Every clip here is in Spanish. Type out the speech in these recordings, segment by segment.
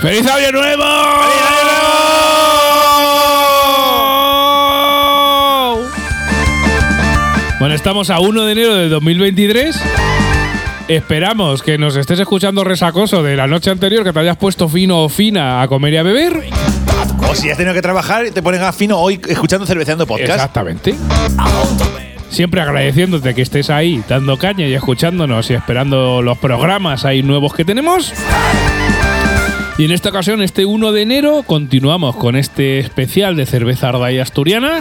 ¡Feliz año nuevo! Bueno, estamos a 1 de enero de 2023. Esperamos que nos estés escuchando resacoso de la noche anterior, que te hayas puesto fino o fina a comer y a beber. O si has tenido que trabajar, te pones a fino hoy escuchando Cerveceando Podcast. Exactamente. Siempre agradeciéndote que estés ahí dando caña y escuchándonos y esperando los programas ahí nuevos que tenemos. Y en esta ocasión, este 1 de enero, continuamos con este especial de cerveza arda y asturiana.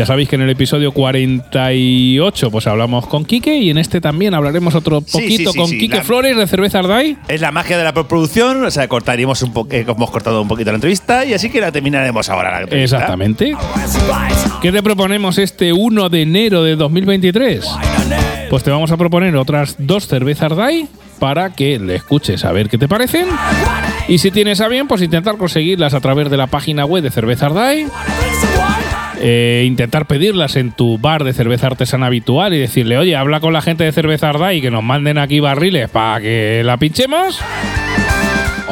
Ya sabéis que en el episodio 48 pues hablamos con Quique y en este también hablaremos otro poquito sí, sí, con Quique la- Flores de Cerveza Arday. Es la magia de la postproducción, o sea, cortaríamos un poco, hemos cortado un poquito la entrevista y así que la terminaremos ahora. La entrevista. Exactamente. ¿Qué te proponemos este 1 de enero de 2023? Pues te vamos a proponer otras dos cervezas Arday para que le escuches a ver qué te parecen. Y si tienes a bien, pues intentar conseguirlas a través de la página web de Cerveza Arday. Eh, intentar pedirlas en tu bar de cerveza artesana habitual y decirle, oye, habla con la gente de Cerveza Arday que nos manden aquí barriles para que la pinchemos.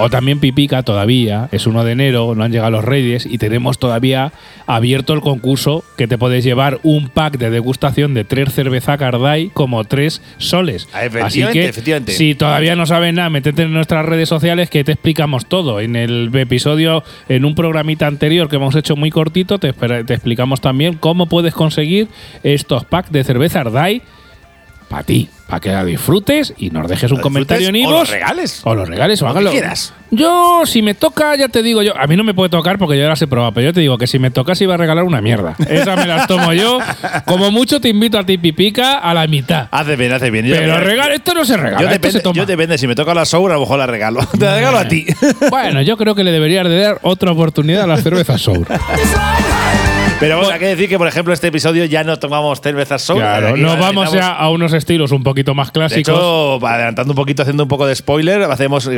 O también Pipica todavía, es 1 de enero, no han llegado los reyes y tenemos todavía abierto el concurso que te puedes llevar un pack de degustación de tres cerveza Cardai como tres soles. Ah, Así efectivamente, que efectivamente. si todavía no sabes nada, métete en nuestras redes sociales que te explicamos todo. En el episodio, en un programita anterior que hemos hecho muy cortito, te, te explicamos también cómo puedes conseguir estos packs de cerveza Ardai para ti, para que la disfrutes y nos dejes un comentario en. O los regales. O los regales, o Lo que hágalo. quieras. Yo, si me toca, ya te digo yo. A mí no me puede tocar porque yo ya las he probado, pero yo te digo que si me tocas iba a regalar una mierda. Esas me las tomo yo. Como mucho te invito a ti, Pipica, a la mitad. Hace bien, hace bien. Yo- Pero regalo, esto no se regala, Yo esto se depende, toma. yo depende, si me toca la Sour, a lo mejor la regalo. Te la regalo a ti. Bueno, yo creo que le deberías de dar otra oportunidad a la cerveza Sour. Pero bueno, hay que decir que, por ejemplo, este episodio ya no tomamos cervezas Sour. Claro, nos vamos ya a unos estilos un poquito más De clásicos. hecho, adelantando un poquito, haciendo un poco de spoiler, hacemos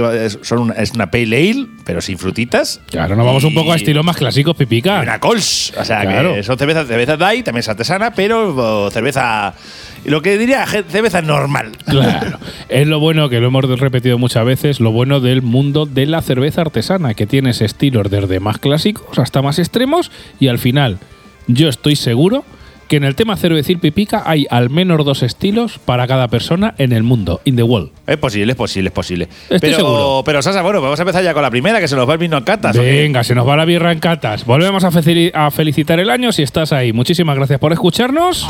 son una, es una pale ale, pero sin frutitas. Claro, nos vamos un poco a estilos más clásicos, y Pipica. una Cols. O sea, Claro. que son cervezas, cerveza DAI, también es artesana, pero cerveza. Lo que diría cerveza normal. Claro, es lo bueno que lo hemos repetido muchas veces, lo bueno del mundo de la cerveza artesana, que tienes estilos desde más clásicos hasta más extremos y al final yo estoy seguro que en el tema cervecil pipica hay al menos dos estilos para cada persona en el mundo, in the world. Es posible, es posible, es posible. Estoy pero, seguro. pero Sasa, bueno, vamos a empezar ya con la primera, que se nos va el vino en catas. ¿o qué? Venga, se nos va la birra en catas. Volvemos a, a felicitar el año si estás ahí. Muchísimas gracias por escucharnos.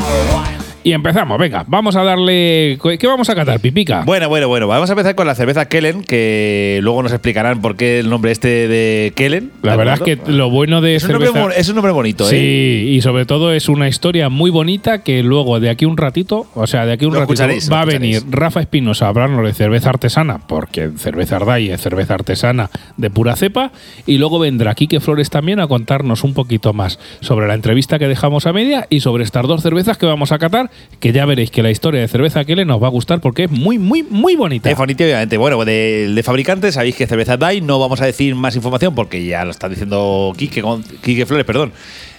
Y empezamos, venga, vamos a darle... ¿Qué vamos a catar, pipica? Bueno, bueno, bueno. Vamos a empezar con la cerveza Kellen, que luego nos explicarán por qué el nombre este de Kellen. la ¿de verdad es que lo bueno de es un, nombre, es un nombre bonito, Sí, ¿eh? y sobre todo es una historia muy bonita que luego de aquí un ratito, o sea, de aquí un Lo ratito va a venir. Rafa Espinosa a hablarnos de cerveza artesana, porque cerveza Arday es cerveza artesana de pura cepa, y luego vendrá Quique Flores también a contarnos un poquito más sobre la entrevista que dejamos a media y sobre estas dos cervezas que vamos a catar, que ya veréis que la historia de cerveza que le nos va a gustar porque es muy, muy, muy bonita. Es bonito, obviamente. Bueno, de, de fabricantes, sabéis que cerveza DAI, no vamos a decir más información porque ya lo está diciendo Quique, Quique Flores, perdón,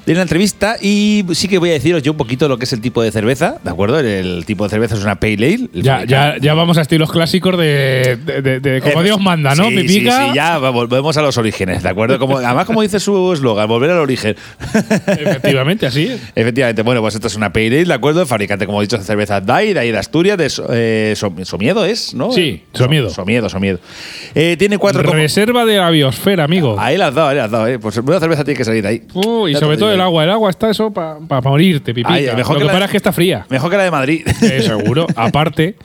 de la entrevista. Y sí que voy a deciros yo un poquito lo que es el tipo de cerveza, ¿de acuerdo? El, el tipo de cerveza es una Pale Ale. Ya, ya, ya vamos a estilos clásicos de, de- de- de como Eh, Dios manda, ¿no? Sí, Pipica. Sí, sí, ya volvemos a los orígenes, ¿de acuerdo? Como, además, como dice su eslogan, volver al origen. Efectivamente, así es. Efectivamente, bueno, pues esto es una Pale Ale, ¿de acuerdo? El fabricante, como he dicho, de cerveza DAI, de ahí de Asturias, de eh, Som- Somiedo, ¿es? ¿no? Sí, Somiedo. Somiedo, Somiedo. Eh, tiene cuatro... como- Reserva de la biosfera, amigo. Ahí las has dado, ahí las has dado, ¿eh? Pues una cerveza tiene que salir de ahí. Uh, y sobre todo digo el ahí. agua. El agua está eso para morirte, pipica. Ay, mejor Lo que que la- es que está fría. Mejor que la de Madrid. Eh, seguro. Aparte,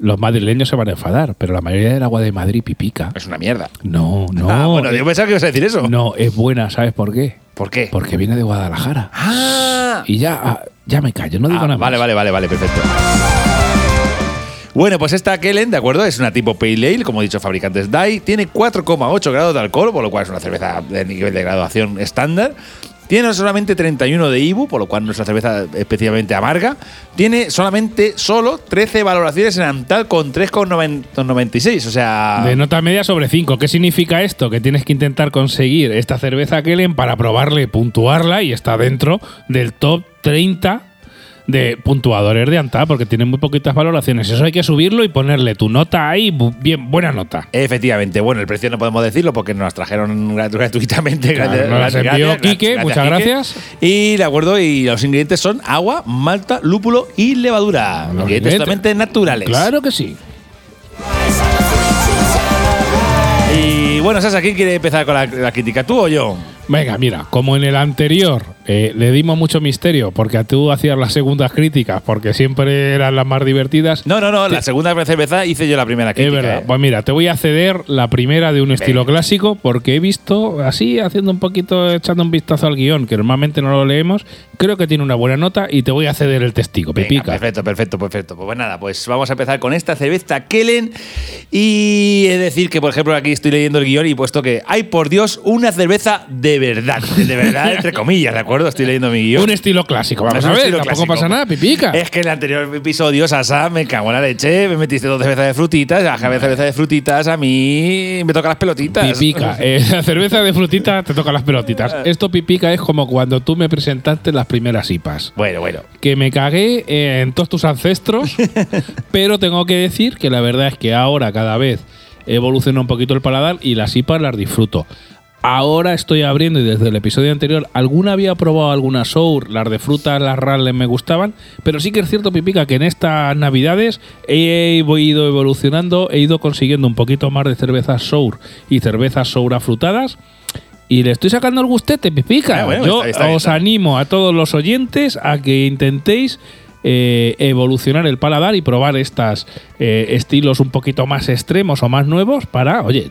los madrileños se van a enfadar, pero la mayoría del agua de Madrid pipica. es una mierda. No, no. ah, bueno, yo pensaba que ibas a decir eso. no, es buena, ¿sabes por qué? ¿Por qué? Porque viene de Guadalajara. Ah, Y ya, ah, ya me callo, no digo Ah, nada vale, más. vale, vale, vale, perfecto. Bueno, pues esta Kellen, ¿de acuerdo? Es una tipo Pale Ale, como he dicho, fabricantes DAI. Tiene 4,8 grados de alcohol, por lo cual es una cerveza de nivel de graduación estándar. Tiene solamente 31 de IBU, por lo cual no es una cerveza especialmente amarga. Tiene solamente solo 13 valoraciones en Antal con 3,96. O sea. De nota media sobre 5. ¿Qué significa esto? Que tienes que intentar conseguir esta cerveza Kellen para probarle, puntuarla y está dentro del top 30 de puntuadores de Anta, porque tienen muy poquitas valoraciones. Eso hay que subirlo y ponerle tu nota ahí, bien, buena nota. Efectivamente, bueno, el precio no podemos decirlo porque nos las trajeron grat- gratuitamente. Claro, gracias- nos las envió gracias- Quique, gracias, muchas Quique. gracias. Y de acuerdo, y los ingredientes son agua, malta, lúpulo y levadura. Los ingredientes ingredientes- totalmente naturales. Claro que sí. Y bueno, Sasa, ¿quién quiere empezar con la, la crítica? ¿Tú o yo? Venga, mira, como en el anterior eh, le dimos mucho misterio porque tú hacías las segundas críticas porque siempre eran las más divertidas. No, no, no, la segunda cerveza hice yo la primera crítica. es verdad. ¿eh? Pues mira, te voy a ceder la primera de un estilo clásico porque he visto, así, haciendo un poquito, echando un vistazo al guion, que normalmente no lo leemos, creo que tiene una buena nota y te voy a ceder el testigo, Venga, Pipica. perfecto, perfecto, perfecto. Pues nada, pues vamos a empezar con esta cerveza Kellen. Y es decir que, por ejemplo, aquí estoy leyendo el guion y he puesto que hay, por Dios, una cerveza de verdad. De verdad, entre comillas, ¿de acuerdo? Estoy leyendo mi guion. Un estilo clásico, vamos a ver, tampoco clásico. pasa nada, Pipica. Es que en el anterior episodio, Sasa, me cago en la leche, me metiste dos cervezas de frutitas, la cerveza de frutitas, a mí me toca las pelotitas. Pipica, eh, la cerveza de frutita te toca las pelotitas. Esto, Pipica, es como cuando tú me presentaste las primeras IPAs. Bueno, bueno. que me cagué en todos tus ancestros, pero tengo que decir que la verdad es que ahora cada vez evoluciona un poquito el paladar y las IPAs las disfruto. Ahora estoy abriendo y desde el episodio anterior alguna había probado alguna sour, las de frutas, las rales me gustaban, pero sí que es cierto, Pipica, que en estas navidades he ido evolucionando, he ido consiguiendo un poquito más de cervezas sour y cervezas sour afrutadas. Y le estoy sacando el gustete, Pipica. Ah, bueno, Yo está- está bien, os animo a todos los oyentes a que intentéis eh, evolucionar el paladar y probar estas eh, estilos un poquito más extremos o más nuevos para, oye,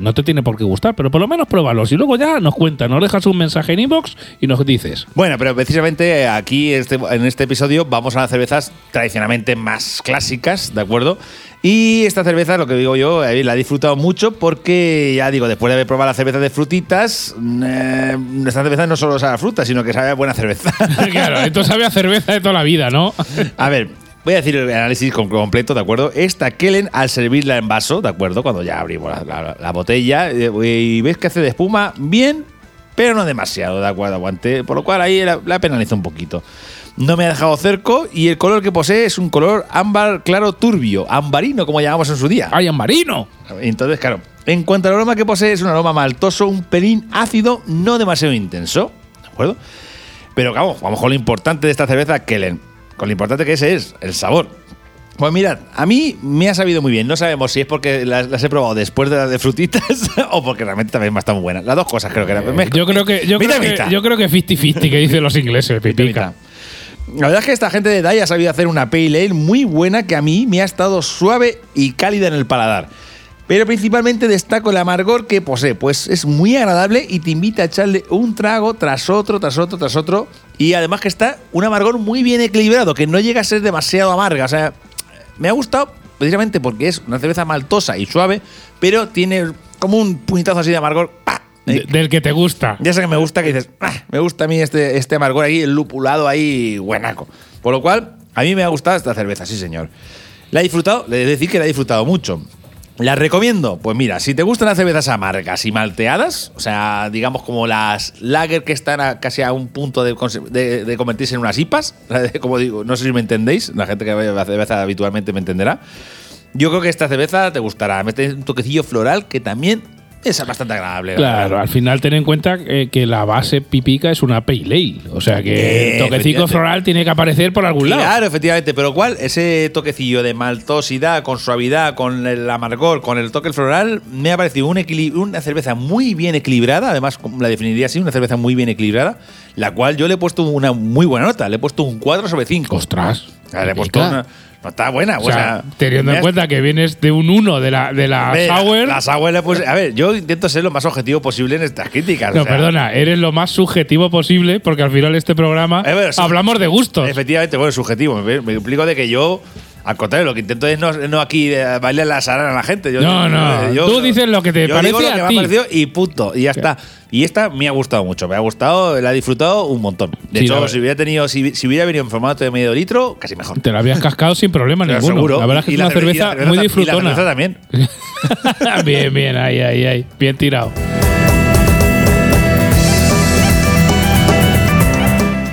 no te tiene por qué gustar, pero por lo menos pruébalos y luego ya nos cuentas, nos dejas un mensaje en inbox y nos dices. Bueno, pero precisamente aquí este- en este episodio vamos a las cervezas tradicionalmente más clásicas, ¿de acuerdo? Y esta cerveza, lo que digo yo, eh, la he disfrutado mucho porque, ya digo, después de haber probado la cerveza de frutitas, eh, esta cerveza no solo sabe a fruta, sino que sabe a buena cerveza. claro, esto sabe a cerveza de toda la vida, ¿no? A ver, voy a decir el análisis com- completo, ¿de acuerdo? Esta Kellen, al servirla en vaso, ¿de acuerdo? Cuando ya abrimos la, la- la botella eh, y ves que hace de espuma bien, pero no demasiado, ¿de acuerdo? Aguante, por lo cual ahí la, la penalizo un poquito. No me ha dejado cerco y el color que posee es un color ámbar claro turbio, ambarino como llamamos en su día. ¡Ay, marino! Entonces, claro, en cuanto al aroma que posee, es un aroma maltoso, un pelín ácido, no demasiado intenso. ¿De acuerdo? Pero vamos, vamos con lo importante de esta cerveza Kellen. Con lo importante que ese es, el sabor. Pues mirad, a mí me ha sabido muy bien. No sabemos si es porque las, las he probado después de las de frutitas o porque realmente también me están muy buenas. Las dos cosas creo que eran. Me- Yo creo que yo Mitad creo que, yo creo que 50-50 que dicen los ingleses, Pipica. mitad. La verdad es que esta gente de DAI ha sabido hacer una pale ale muy buena que a mí me ha estado suave y cálida en el paladar. Pero principalmente destaco el amargor que posee, pues es muy agradable y te invita a echarle un trago tras otro, tras otro, tras otro. Y además que está un amargor muy bien equilibrado, que no llega a ser demasiado amarga. O sea, me ha gustado precisamente porque es una cerveza maltosa y suave, pero tiene como un puñetazo así de amargor. Del que te gusta. Ya sé que me gusta que dices, "Ah, me gusta a mí este, este amargor ahí, el lupulado ahí, buenaco. Por lo cual, a mí me ha gustado esta cerveza, sí señor. La he disfrutado, le he de decir que la he disfrutado mucho. ¿La recomiendo? Pues mira, si te gustan las cervezas amargas y malteadas, o sea, digamos como las lager que están a- casi a un punto de, conse- de- de convertirse en unas IPAs, como digo, no sé si me entendéis, la gente que bebe la cerveza habitualmente me entenderá. Yo creo que esta cerveza te gustará, mete un toquecillo floral que también es bastante agradable. Claro, al final ten en cuenta eh, que la base pipica es una pale ale. O sea que Eh, el toquecito efectivamente. floral tiene que aparecer por algún lado. Claro, efectivamente, pero ¿cuál? Ese toquecillo de maltosidad, con suavidad, con el amargor, con el toque floral, me ha parecido un una cerveza muy bien equilibrada, además la definiría así, una cerveza muy bien equilibrada, la cual yo le he puesto una muy buena nota, le he puesto un 4 sobre 5. Ostras. le he puesto una, no está buena, O sea, teniendo me en cuenta que vienes de un 1 de la, de la ver, Sour. La le puesto- a ver, yo intento ser lo más objetivo posible en estas críticas. no, o sea, perdona, eres lo más subjetivo posible porque al final este programa Eh, bueno, hablamos de gustos. Efectivamente, bueno, subjetivo. Me, me explico de que yo Al contrario, lo que intento es no, no aquí eh, bailar la sarana a la gente. Yo- No, no, yo- tú dices lo que te yo parece digo lo a que me ti. ha parecido y punto. Y ya está. Y esta me ha gustado mucho. Me ha gustado, la he disfrutado un montón. De Sí, hecho, verdad. si hubiera tenido, si, si hubiera venido en formato de medio litro, casi mejor. Te la habías cascado sin problema Pero ninguno. seguro. La verdad es que Y es una cerve- y la cerveza muy ta- y la disfrutona. cerveza también. bien, bien, ahí, ahí, ahí. Bien tirado.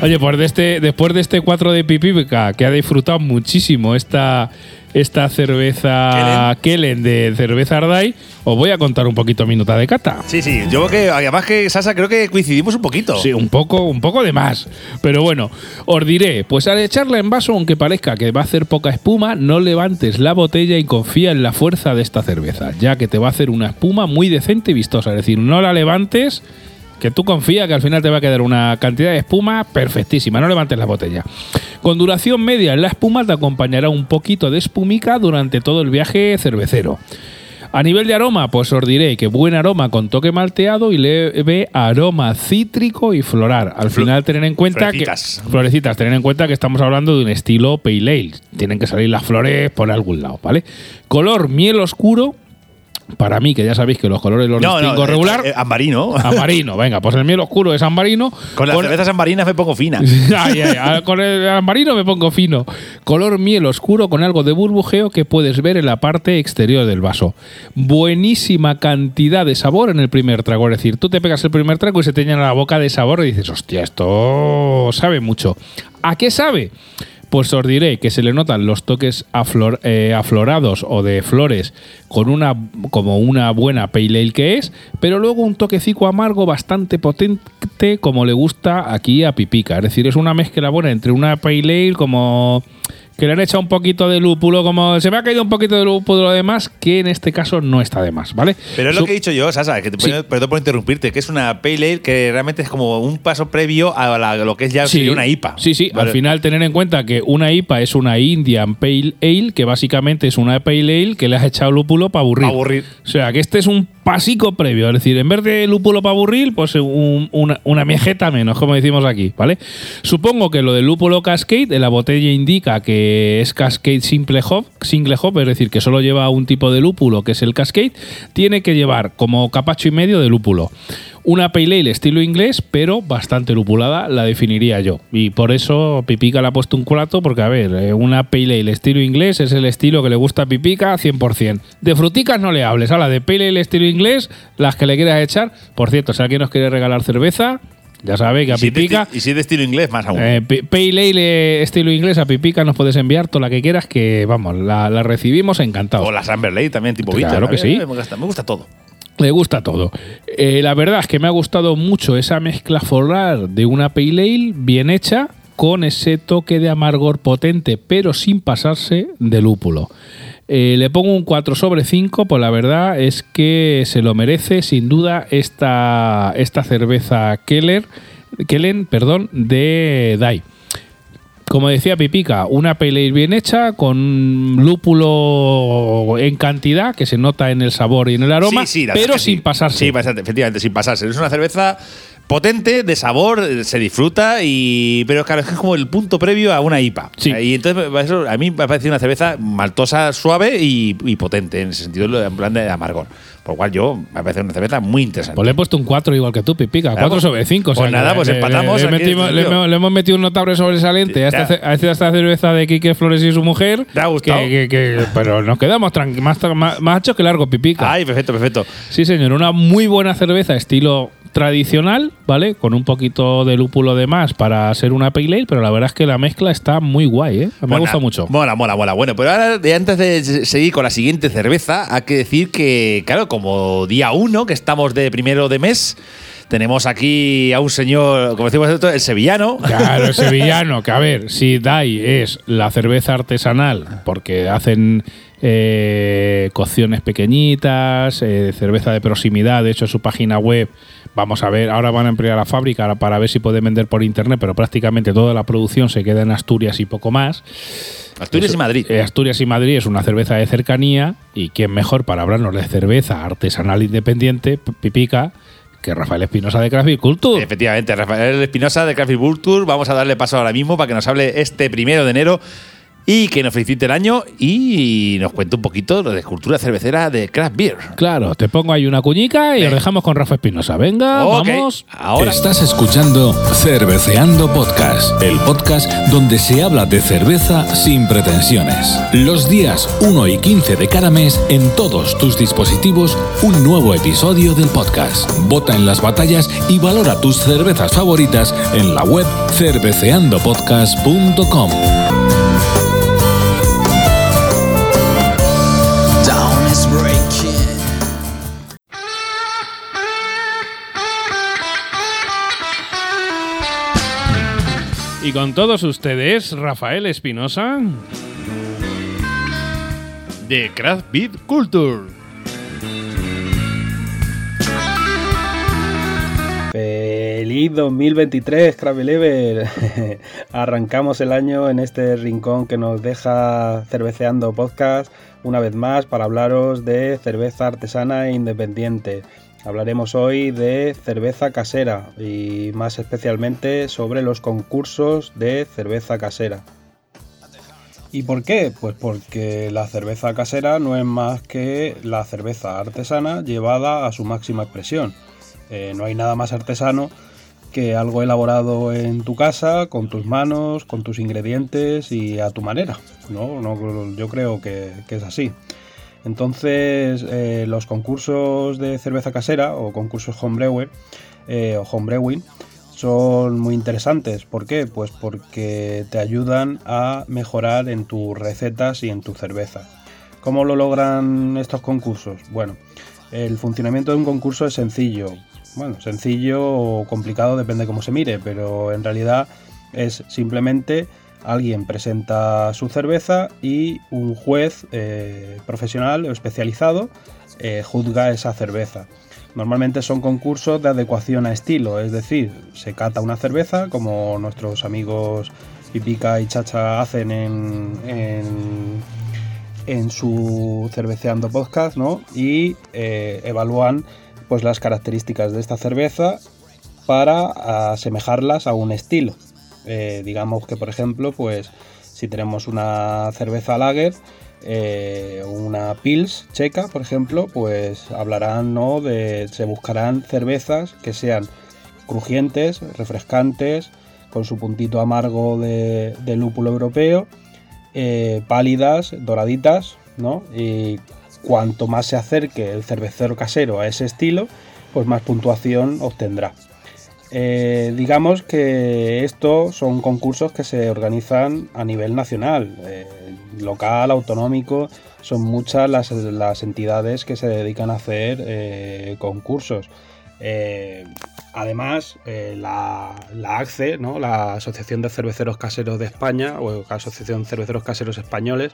Oye, pues de este, después de este 4 de Pipica, que ha disfrutado muchísimo esta, esta cerveza Kellen de cerveza Ardai, os voy a contar un poquito minuta de cata. Sí, sí. Yo creo que, además que Sasa, creo que coincidimos un poquito. Sí, un poco, un poco de más. Pero bueno, os diré, pues al echarla en vaso, aunque parezca que va a hacer poca espuma, no levantes la botella y confía en la fuerza de esta cerveza, ya que te va a hacer una espuma muy decente y vistosa. Es decir, no la levantes, que tú confía que al final te va a quedar una cantidad de espuma perfectísima. No levantes la botella. Con duración media en la espuma te acompañará un poquito de espumica durante todo el viaje cervecero. A nivel de aroma, pues os diré que buen aroma con toque malteado y leve aroma cítrico y floral. Al final tener en cuenta florecitas. que florecitas, tener en cuenta que estamos hablando de un estilo pale ale. Tienen que salir las flores por algún lado, ¿vale? Color miel oscuro. Para mí, que ya sabéis que los colores los No, no, distingo eh, regular. eh, ambarino. Ambarino, venga, pues el miel oscuro es ambarino. Con las cervezas ambarinas me pongo fina. Ay, ay, ay, con el ambarino me pongo fino. Color miel oscuro con algo de burbujeo que puedes ver en la parte exterior del vaso. Buenísima cantidad de sabor en el primer trago. Es decir, tú te pegas el primer trago y se te llena la boca de sabor y dices, hostia, esto sabe mucho. ¿A qué sabe? Pues os diré que se le notan los toques eh, aflorados o de flores con una como una buena pale ale que es, pero luego un toquecico amargo bastante potente como le gusta aquí a Pipica. Es decir, es una mezcla buena entre una pale ale como que le han echado un poquito de lúpulo, como se me ha caído un poquito de lúpulo de más, que en este caso no está de más, ¿vale? Pero es lo que he dicho yo, Sasa, que te, Sí. perdón por interrumpirte, que es una pale ale que realmente es como un paso previo a la- lo que es ya una IPA. Sí, sí. Vale. Al final tener en cuenta que una IPA es una Indian Pale Ale, que básicamente es una Pale Ale que le has echado lúpulo para aburrir. Aburrir. O sea, que este es un pasico previo. Es decir, en vez de lúpulo para aburrir, pues un- una, una menos, como decimos aquí, ¿vale? Supongo que lo del lúpulo Cascade, en la botella indica que es Cascade Simple Hop, Single Hop, es decir, que solo lleva un tipo de lúpulo, que es el Cascade, tiene que llevar como capacho y medio de lúpulo. Una pale ale estilo inglés, pero bastante lupulada, la definiría yo. Y por eso Pipica le ha puesto un culato, porque a ver, eh, una pale ale estilo inglés es el estilo que le gusta a Pipica 100%. De fruticas no le hables, la de pale ale estilo inglés, las que le quieras echar. Por cierto, si alguien nos quiere regalar cerveza, ya sabe que a si Pipica... y si es de estilo inglés, más aún. Eh, pi- Pale Ale estilo inglés a Pipica nos puedes enviar toda la que quieras, que vamos, la, la recibimos encantados. o la Amber Lake también, tipo Claro bitter. que sí. Me gusta, me gusta todo. Le gusta todo. Eh, la verdad es que me ha gustado mucho esa mezcla floral de una pale ale bien hecha con ese toque de amargor potente, pero sin pasarse de lúpulo. Eh, le pongo un 4 sobre 5, pues la verdad es que se lo merece sin duda esta, esta cerveza Keller, Kellen perdón, de Dai. Como decía Pipica, una pale ale bien hecha, con lúpulo en cantidad, que se nota en el sabor y en el aroma, Sí, sí, pero sí. sin pasarse. Sí, bastante, efectivamente, sin pasarse. Es una cerveza potente, de sabor, eh, se disfruta, y pero claro, es que es como el punto previo a una IPA. Sí. Y entonces eso, a mí me ha parecido una cerveza maltosa, suave y, y potente, en ese sentido, en plan de amargor. Por lo cual yo me parece una cerveza muy interesante. Pues le he puesto un 4 igual que tú, Pipica. 4 pues- sobre 5. pues nada, pues empatamos Le, metimos- hemos- metido un notable sobresaliente a esta, ce- a esta cerveza de Quique Flores y su mujer. ¿Te ha gustado? que- que- que- pero nos quedamos más, más, más que largo, Pipica. Ay, perfecto, perfecto. Sí, señor, una muy buena cerveza estilo tradicional, ¿vale? Con un poquito de lúpulo de más para ser una pale ale, pero la verdad es que la mezcla está muy guay, ¿eh? Me Mola, gusta mucho. Mola, mola, mola. Bueno, pero ahora, antes de seguir con la siguiente cerveza, hay que decir que, claro, como día uno, que estamos de primero de mes, tenemos aquí a un señor, como decimos nosotros, el sevillano. Claro, el sevillano, que a ver, si DAI es la cerveza artesanal, porque hacen eh, cocciones pequeñitas, eh, cerveza de proximidad, de hecho en su página web, vamos a ver, ahora van a ampliar la fábrica para ver si pueden vender por internet, pero prácticamente toda la producción se queda en Asturias y poco más. Asturias Eso- y Madrid. eh, Asturias y Madrid es una cerveza de cercanía y quién mejor para hablarnos de cerveza artesanal independiente, pipica, que Rafael Espinosa de Craft Beer Culture. Efectivamente, Rafael Espinosa de Craft Beer Tour. Vamos a darle paso ahora mismo para que nos hable este primero de enero y que nos felicite el año y nos cuente un poquito de cultura cervecera de craft beer. Claro, te pongo ahí una cuñica y os dejamos con Rafa Espinosa. Venga, vamos. Ahora. Estás escuchando Cerveceando Podcast, el podcast donde se habla de cerveza sin pretensiones. Los días 1 y 15 de cada mes en todos tus dispositivos un nuevo episodio del podcast. Vota en las batallas y valora tus cervezas favoritas en la web cerveceandopodcast.com. Y con todos ustedes, Rafael Espinosa. De Craft Beer Culture. Feliz 2023, Crabbe Level. Arrancamos el año en este rincón que nos deja cerveceando podcast una vez más para hablaros de cerveza artesana e independiente. Hablaremos hoy de cerveza casera y más especialmente sobre los concursos de cerveza casera. ¿Y por qué? Pues porque la cerveza casera no es más que la cerveza artesana llevada a su máxima expresión. Eh, no hay nada más artesano que algo elaborado en tu casa, con tus manos, con tus ingredientes y a tu manera. ¿no? No, yo creo que, que es así. Entonces, eh, los concursos de cerveza casera o concursos homebrewer eh, o homebrewing son muy interesantes. ¿Por qué? Pues porque te ayudan a mejorar en tus recetas y en tu cerveza. ¿Cómo lo logran estos concursos? Bueno, el funcionamiento de un concurso es sencillo. Bueno, sencillo o complicado depende de cómo se mire, pero en realidad es simplemente alguien presenta su cerveza y un juez eh, profesional o especializado eh, juzga esa cerveza. Normalmente son concursos de adecuación a estilo, es decir, se cata una cerveza como nuestros amigos Pipica y Chacha hacen en, en, su cerveceando podcast, ¿no? Y eh, evalúan pues las características de esta cerveza para asemejarlas a un estilo. Eh, digamos que por ejemplo, pues si tenemos una cerveza lager, eh, una pils checa, por ejemplo, pues hablarán, ¿no? De, se buscarán cervezas que sean crujientes, refrescantes, con su puntito amargo de, lúpulo europeo, eh, pálidas, doraditas, ¿no? Y cuanto más se acerque el cervecero casero a ese estilo, pues más puntuación obtendrá. Eh, digamos que estos son concursos que se organizan a nivel nacional, eh, local, autonómico, son muchas las, entidades que se dedican a hacer eh, concursos. Además, la, la, ACCE, la Asociación de Cerveceros Caseros de España, o la Asociación de Cerveceros Caseros Españoles,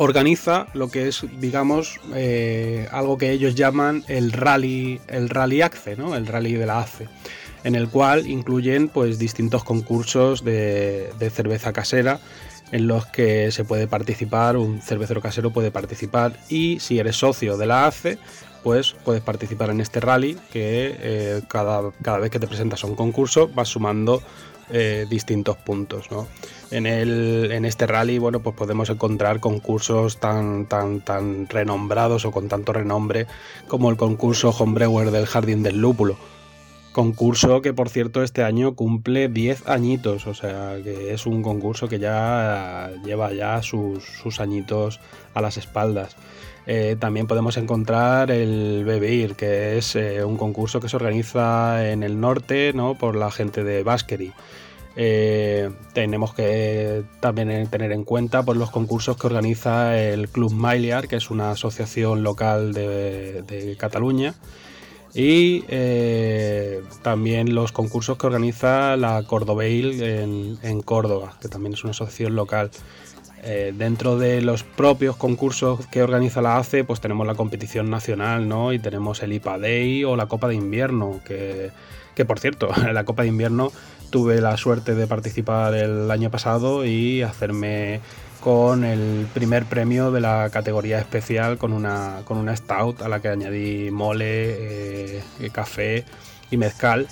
organiza lo que es, digamos, eh, algo que ellos llaman el rally, el rally ACCE, ¿no? El rally de la ACCE, en el cual incluyen pues distintos concursos de, de, cerveza casera en los que se puede participar, un cervecero casero puede participar y si eres socio de la ACE, pues puedes participar en este rally que eh, cada, cada, vez que te presentas a un concurso vas sumando eh, distintos puntos. ¿no? En, el, en, este rally, bueno, pues podemos encontrar concursos tan, tan, tan renombrados o con tanto renombre como el concurso Homebrewer del Jardín del Lúpulo. Concurso que, por cierto, este año cumple 10 añitos, o sea, que es un concurso que ya lleva ya sus, sus añitos a las espaldas. Eh, también podemos encontrar el Bebeir, que es eh, un concurso que se organiza en el norte ¿no? por la gente de Baskery. Eh, tenemos que también tener en cuenta pues, los concursos que organiza el Club Mailiar, que es una asociación local de, Cataluña. Y eh, también los concursos que organiza la Cordobail en, Córdoba, que también es una asociación local. Eh, dentro de los propios concursos que organiza la ACE, pues tenemos la competición nacional, ¿no? Y tenemos el IPA Day o la Copa de Invierno, que, que por cierto, la Copa de Invierno tuve la suerte de participar el año pasado y hacerme con el primer premio de la categoría especial con una, con una stout a la que añadí mole, eh, café y mezcal.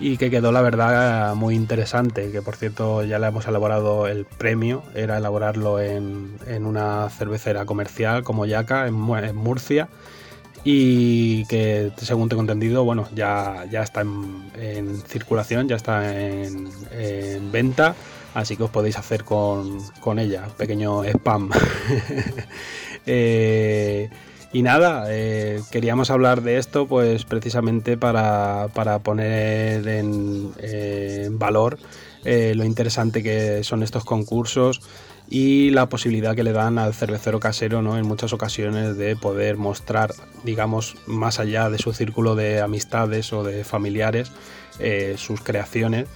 y que quedó la verdad muy interesante, que por cierto ya le hemos elaborado el premio, era elaborarlo en, en una cervecera comercial como Yaca en Murcia y que según tengo entendido, bueno, ya, ya está en, circulación, ya está en, en venta, así que os podéis hacer con, con ella, pequeño spam. Eh, y nada, eh, queríamos hablar de esto pues precisamente para, para poner en, en valor eh, lo interesante que son estos concursos y la posibilidad que le dan al cervecero casero ¿no? en muchas ocasiones de poder mostrar, digamos, más allá de su círculo de amistades o de familiares, eh, sus creaciones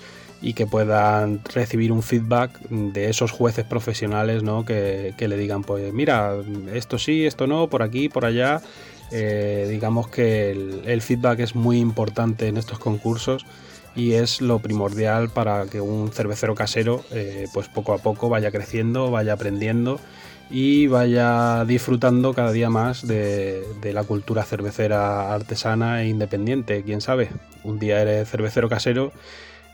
y que puedan recibir un feedback de esos jueces profesionales ¿no? que, que le digan, pues mira, esto sí, esto no, por aquí, por allá. Eh, digamos que el, el feedback es muy importante en estos concursos y es lo primordial para que un cervecero casero eh, pues poco a poco vaya creciendo, vaya aprendiendo y vaya disfrutando cada día más de, la cultura cervecera artesana e independiente. Quién sabe, un día eres cervecero casero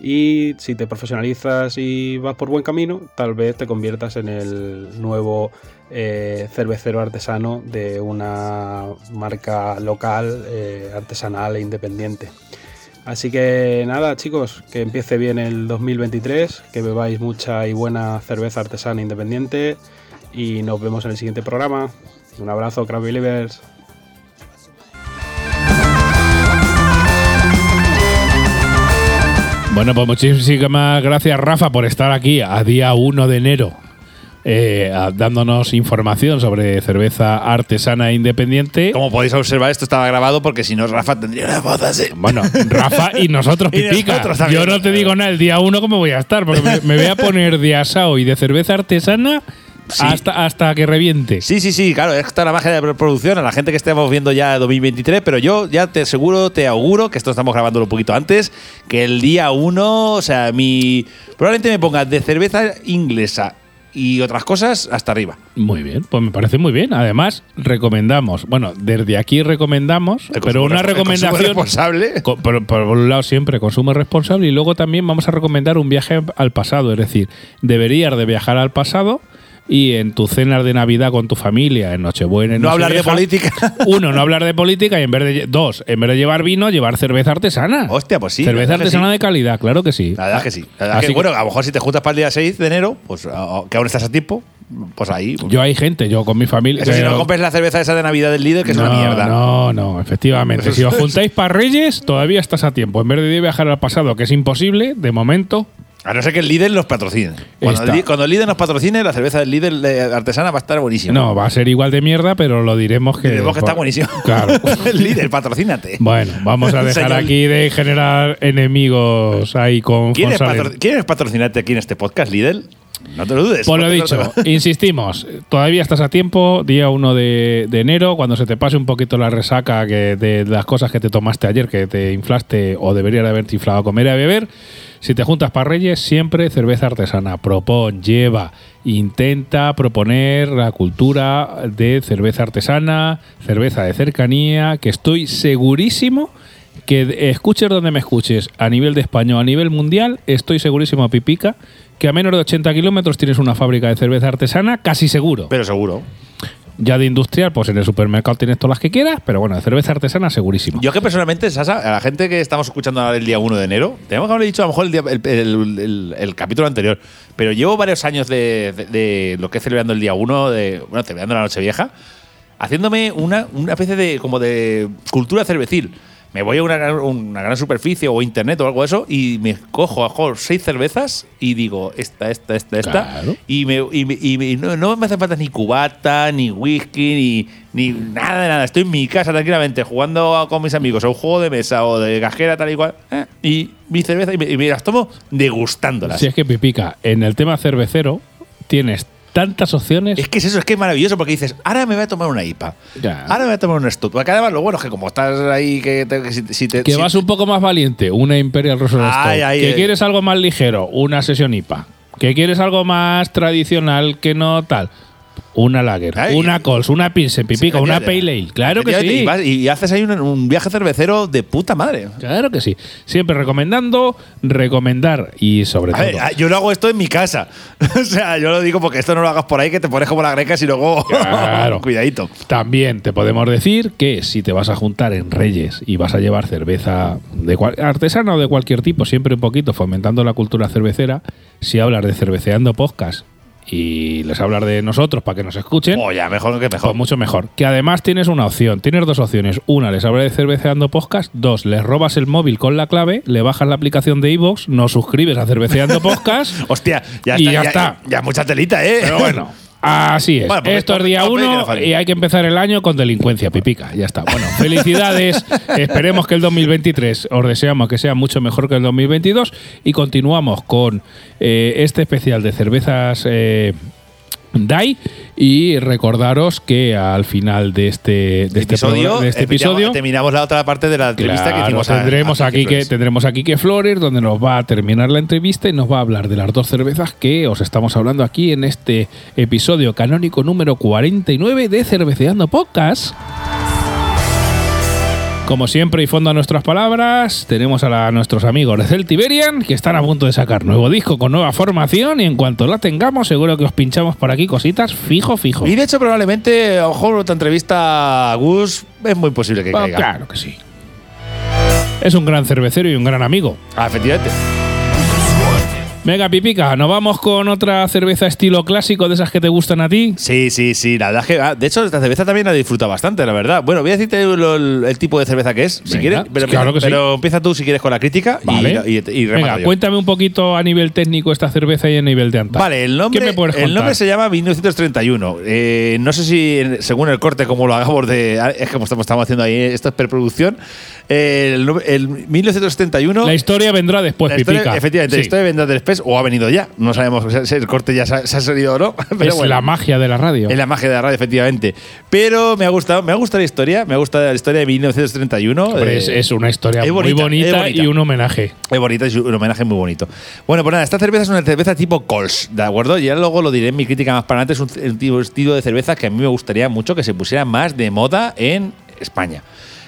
y si te profesionalizas y vas por buen camino, tal vez te conviertas en el nuevo eh, cervecero artesano de una marca local, eh, artesanal e independiente. Así que nada, chicos, que empiece bien el 2023, que bebáis mucha y buena cerveza artesana independiente y nos vemos en el siguiente programa. Un abrazo, Crab Believers. Bueno, pues muchísimas gracias, Rafa, por estar aquí a día 1 de enero. Eh, dándonos información sobre cerveza artesana e independiente. Como podéis observar, esto estaba grabado porque si no, Rafa tendría una voz así. Bueno, Rafa y nosotros, Y nosotros también. Yo no te digo nada, el día uno cómo voy a estar, porque me, me voy a poner de asado y de cerveza artesana Sí. hasta, hasta que reviente. Sí, sí, sí, claro, es la magia de la producción, a la gente que estemos viendo ya 2023, pero yo ya te aseguro, te auguro, que esto estamos grabándolo un poquito antes, que el día 1, o sea, mi. Probablemente me ponga de cerveza inglesa y otras cosas hasta arriba. Muy bien, pues me parece muy bien. Además, recomendamos, bueno, desde aquí recomendamos, El pero una el recomendación. responsable. Por un lado siempre consumo responsable y luego también vamos a recomendar un viaje al pasado, es decir, deberías de viajar al pasado y en tu cenas de Navidad con tu familia, en Nochebuena, en No hablar de política. Uno, no hablar de política y en vez de dos, en vez de llevar vino, llevar cerveza artesana. Hostia, pues sí. cerveza artesana sí. de calidad, claro que sí. La verdad que sí. La verdad Así que, bueno, a lo mejor si te juntas para el día 6 de enero, pues que aún estás a tiempo, pues ahí. pues- Yo hay gente, yo con mi familia. Eso si no compres la cerveza esa de Navidad del líder, que es una mierda. No, no, efectivamente. Si os juntáis para Reyes, todavía estás a tiempo. En vez de viajar al pasado, que es imposible, de momento. A no ser que el líder los patrocine. Cuando el, cuando el líder nos patrocine, la cerveza del líder de artesana va a estar buenísima. No, va a ser igual de mierda, pero lo diremos que. Diremos que está buenísimo. Claro. el líder, patrocínate. Bueno, vamos a dejar aquí de generar enemigos ahí con ¿Quieres, patro- ¿Quieres patrocinarte aquí en este podcast, líder? No te lo dudes. Pues lo dicho, insistimos, todavía estás a tiempo, día 1 de, de enero, cuando se te pase un poquito la resaca que de las cosas que te tomaste ayer, que te inflaste o deberías de haberte inflado a comer y a beber, si te juntas para Reyes, siempre cerveza artesana. Propon, lleva, intenta proponer la cultura de cerveza artesana, cerveza de cercanía, que estoy segurísimo que escuches donde me escuches, a nivel de España o a nivel mundial, estoy segurísimo, Pipica, que a menos de 80 kilómetros tienes una fábrica de cerveza artesana, casi seguro. Pero seguro. Ya de industrial, pues en el supermercado tienes todas las que quieras, pero bueno, de cerveza artesana, segurísimo. Yo que personalmente, Sasa, a la gente que estamos escuchando ahora el día 1 de enero, tenemos que haberle dicho a lo mejor el, día- el- el- el- el capítulo anterior, pero llevo varios años de, de- de lo que es celebrando el día 1, de, bueno, celebrando la noche vieja, haciéndome una, una especie de como de cultura cervecil. Me voy a una, gran- una gran superficie o internet o algo de eso y me cojo a lo mejor seis cervezas y digo esta, esta, esta, esta. Claro. Y, me, y, me- y me- no, no me hace falta ni cubata, ni whisky, ni, ni nada de nada. Estoy en mi casa tranquilamente jugando a- con mis amigos a un juego de mesa o de cajera, tal y cual. ¿eh? Y mi cerveza, y me, y me las tomo degustándolas. Si es que Pipica, en el tema cervecero, tienes tantas opciones. Es que es eso, es que es maravilloso porque dices, ahora me voy a tomar una IPA. Ya. Ahora me voy a tomar un Stout. Porque además lo bueno es que como estás ahí, que, te- que si, si te. que si- vas un poco más valiente, una Imperial Rosal Ay, Stout. ay, que ay. quieres algo más ligero, una sesión IPA. Que quieres algo más tradicional que no tal. Una Lager, Ay, una Cols, una Pilsen, Pipica, Sí, una. Pale Ale. Claro que sí. Y, vas- y haces ahí un, un viaje cervecero de puta madre. Claro que sí. Siempre recomendando, recomendar y sobre A todo. ver, ah, yo lo hago esto en mi casa. o sea, yo lo digo porque esto no lo hagas por ahí que te pones como la greca y luego. Claro. Cuidadito. También te podemos decir que si te vas a juntar en Reyes y vas a llevar cerveza de cual- artesana o de cualquier tipo, siempre un poquito fomentando la cultura cervecera, si hablas de cerveceando podcast y les hablas de nosotros para que nos escuchen, Oh, ya, mejor que mejor. pues mucho mejor. Que además tienes una opción, tienes dos opciones. Una, les hablas de cerveceando podcast. Dos, les robas el móvil con la clave, le bajas la aplicación de iVoox, nos suscribes a cerveceando podcast. Hostia, ya Y está. ya Ya, está. ya mucha telita, ¿eh? Pero bueno, así es. Bueno, Esto es día uno y hay que empezar el año con delincuencia, pipica. Ya está. Bueno, felicidades. Esperemos que el 2023 os deseamos que sea mucho mejor que el 2022 y continuamos con eh, este especial de cervezas. eh, DAI y recordaros que al final de este, de este, episodio, programa- de este ya episodio terminamos la otra parte de la entrevista que hicimos tendremos a aquí que tendremos aquí que Flores donde nos va a terminar la entrevista y nos va a hablar de las dos cervezas que os estamos hablando aquí en este episodio canónico número 49 de Cerveceando Podcast. Como siempre y fondo a nuestras palabras, tenemos a, la- a nuestros amigos de Celtiberian que están a punto de sacar nuevo disco con nueva formación y en cuanto la tengamos seguro que os pinchamos por aquí cositas fijo fijo. Y de hecho, probablemente, a lo mejor otra entrevista a Gus es muy posible que Ah, caiga. claro que sí. Es un gran cervecero y un gran amigo. Ah, efectivamente. Venga, Pipica, nos vamos con otra cerveza estilo clásico de esas que te gustan a ti. Sí, sí, sí. La verdad es que. ah, de hecho, esta cerveza también la disfruta bastante, la verdad. Bueno, voy a decirte lo- el, el tipo de cerveza que es, si Venga, quieres. Pero, claro que sí. pero empieza tú si quieres con la crítica y- Vale. y, y, remato Venga, yo. cuéntame un poquito a nivel técnico esta cerveza y a nivel de antaño. Vale, el nombre, ¿Qué me puedes el contar? nombre se llama 1931. Eh, no sé si en- según el corte, como lo hagamos de. ah, Es que como estamos, estamos haciendo ahí, esto es preproducción. El, el 1971. La historia vendrá después, la historia- Pipica. efectivamente, la Sí. historia vendrá después o ha venido ya. No sabemos si el corte ya se ha, se ha salido o no. Pero es bueno. la magia de la radio. Es la magia de la radio, efectivamente. Pero me ha gustado, me ha gustado la historia, me ha gustado la historia de 1931. Hombre, eh, es, es una historia es muy bonita, bonita, es bonita. y un homenaje. es bonita, es un homenaje muy bonito. Bueno, pues nada, esta cerveza es una cerveza tipo Cols, ¿de acuerdo? Y ya luego lo diré en mi crítica más para adelante. Es un, estilo de cerveza que a mí me gustaría mucho que se pusiera más de moda en España.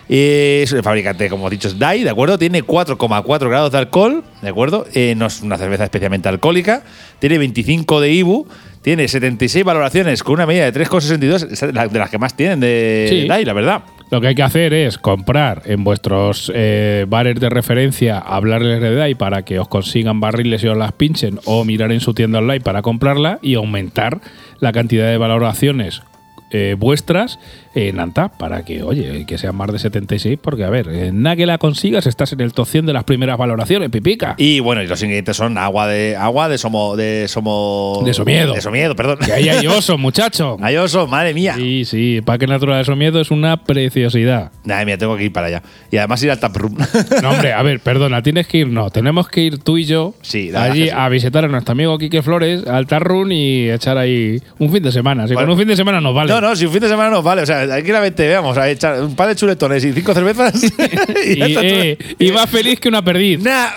Es el fabricante, como he dicho, es DAI, ¿de acuerdo? Tiene 4,4 grados de alcohol, ¿de acuerdo? Eh, no es una cerveza especialmente alcohólica. Tiene 25 de IBU. Tiene 76 valoraciones con una media de 3,62, es de la- de las que más tienen de, Sí. de DAI, la verdad. Lo que hay que hacer es comprar en vuestros eh, bares de referencia, hablarles de DAI para que os consigan barriles y os las pinchen, o mirar en su tienda online para comprarla y aumentar la cantidad de valoraciones eh, vuestras en Antap para que, oye, que sean más de 76, porque a ver, nada que la consigas estás en el top 100 de las primeras valoraciones, pipica. Y bueno, y los ingredientes son agua de agua de somo de somo De somiedo. De somiedo, perdón. Que ahí hay oso, muchacho. Hay oso, madre mía. Sí, sí, Parque Natural de Somiedo es una preciosidad. Madre mía, tengo que ir para allá. Y además ir al taproom. No, hombre, a ver, perdona, tienes que ir, no, tenemos que ir tú y yo Sí, allí a visitar a nuestro amigo Quique Flores, al Tarrun y echar ahí un fin de semana. Si Vale. con un fin de semana nos vale. No, no, si un fin de semana nos vale. O sea, tranquilamente veamos, a echar un par de chuletones y cinco cervezas. y Y, eh, y más feliz que una perdiz. Nah.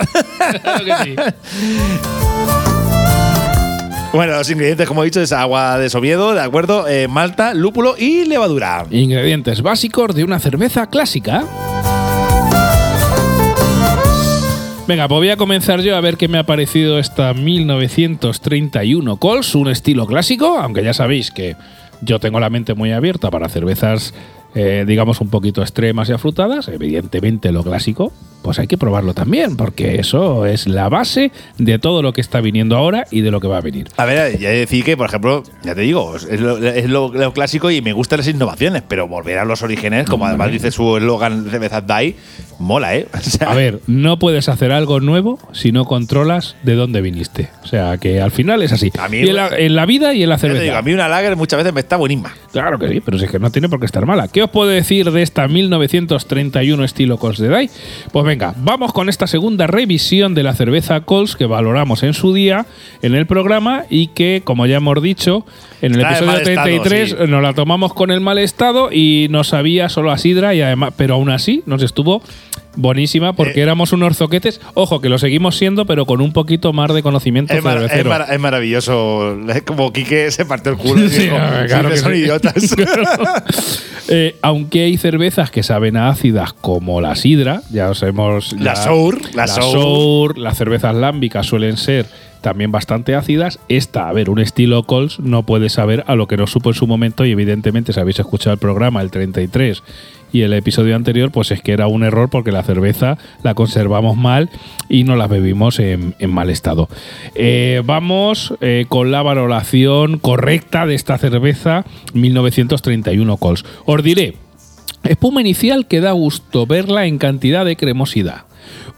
Claro que sí. Bueno, los ingredientes, como he dicho, es agua de somiedo, ¿de acuerdo? Eh, malta, lúpulo y levadura. Ingredientes básicos de una cerveza clásica. Venga, pues voy a comenzar yo a ver qué me ha parecido esta 1931 Cols, un estilo clásico, aunque ya sabéis que yo tengo la mente muy abierta para cervezas, eh, digamos, un poquito extremas y afrutadas. Evidentemente lo clásico, pues hay que probarlo también, porque eso es la base de todo lo que está viniendo ahora y de lo que va a venir. A ver, ya decir que, por ejemplo, ya te digo, es lo, es lo- lo clásico y me gustan las innovaciones, pero volver a los orígenes, como además dice su eslogan Cervezas Dai, mola, ¿eh? O sea, A ver, no puedes hacer algo nuevo si no controlas de dónde viniste. O sea, que al final es así. A mí- y en la, en la vida y en la cerveza. digo, a mí una lager muchas veces me está buenísima. Claro que sí, pero si es que no tiene por qué estar mala. ¿Qué os puedo decir de esta 1931 estilo Cols de Dai? Pues venga, vamos con esta segunda revisión de la cerveza Cols que valoramos en su día en el programa y que, como ya hemos dicho, en el Está episodio estado, 33 sí. nos la tomamos con el mal estado y nos sabía solo a sidra y además, pero aún así nos estuvo Buenísima, porque Eh. éramos unos zoquetes. Ojo, que lo seguimos siendo, pero con un poquito más de conocimiento Es, mar- es cervecero. mar- es maravilloso. Es como Quique se partió el culo. y dijo, claro "Sí, que son sí". idiotas. Eh, aunque hay cervezas que saben a ácidas como la sidra, ya os hemos. La ya- Sour, la Sour. Sour, las cervezas lámbicas suelen ser también bastante ácidas. Esta, a ver, un estilo Cols no puede saber a lo que nos supo en su momento y evidentemente si habéis escuchado el programa, el 33 y el episodio anterior, pues es que era un error porque la cerveza la conservamos mal y no la bebimos en, mal estado. Eh, vamos eh, con la valoración correcta de esta cerveza 1931 Cols. Os diré, Espuma inicial que da gusto verla en cantidad de cremosidad.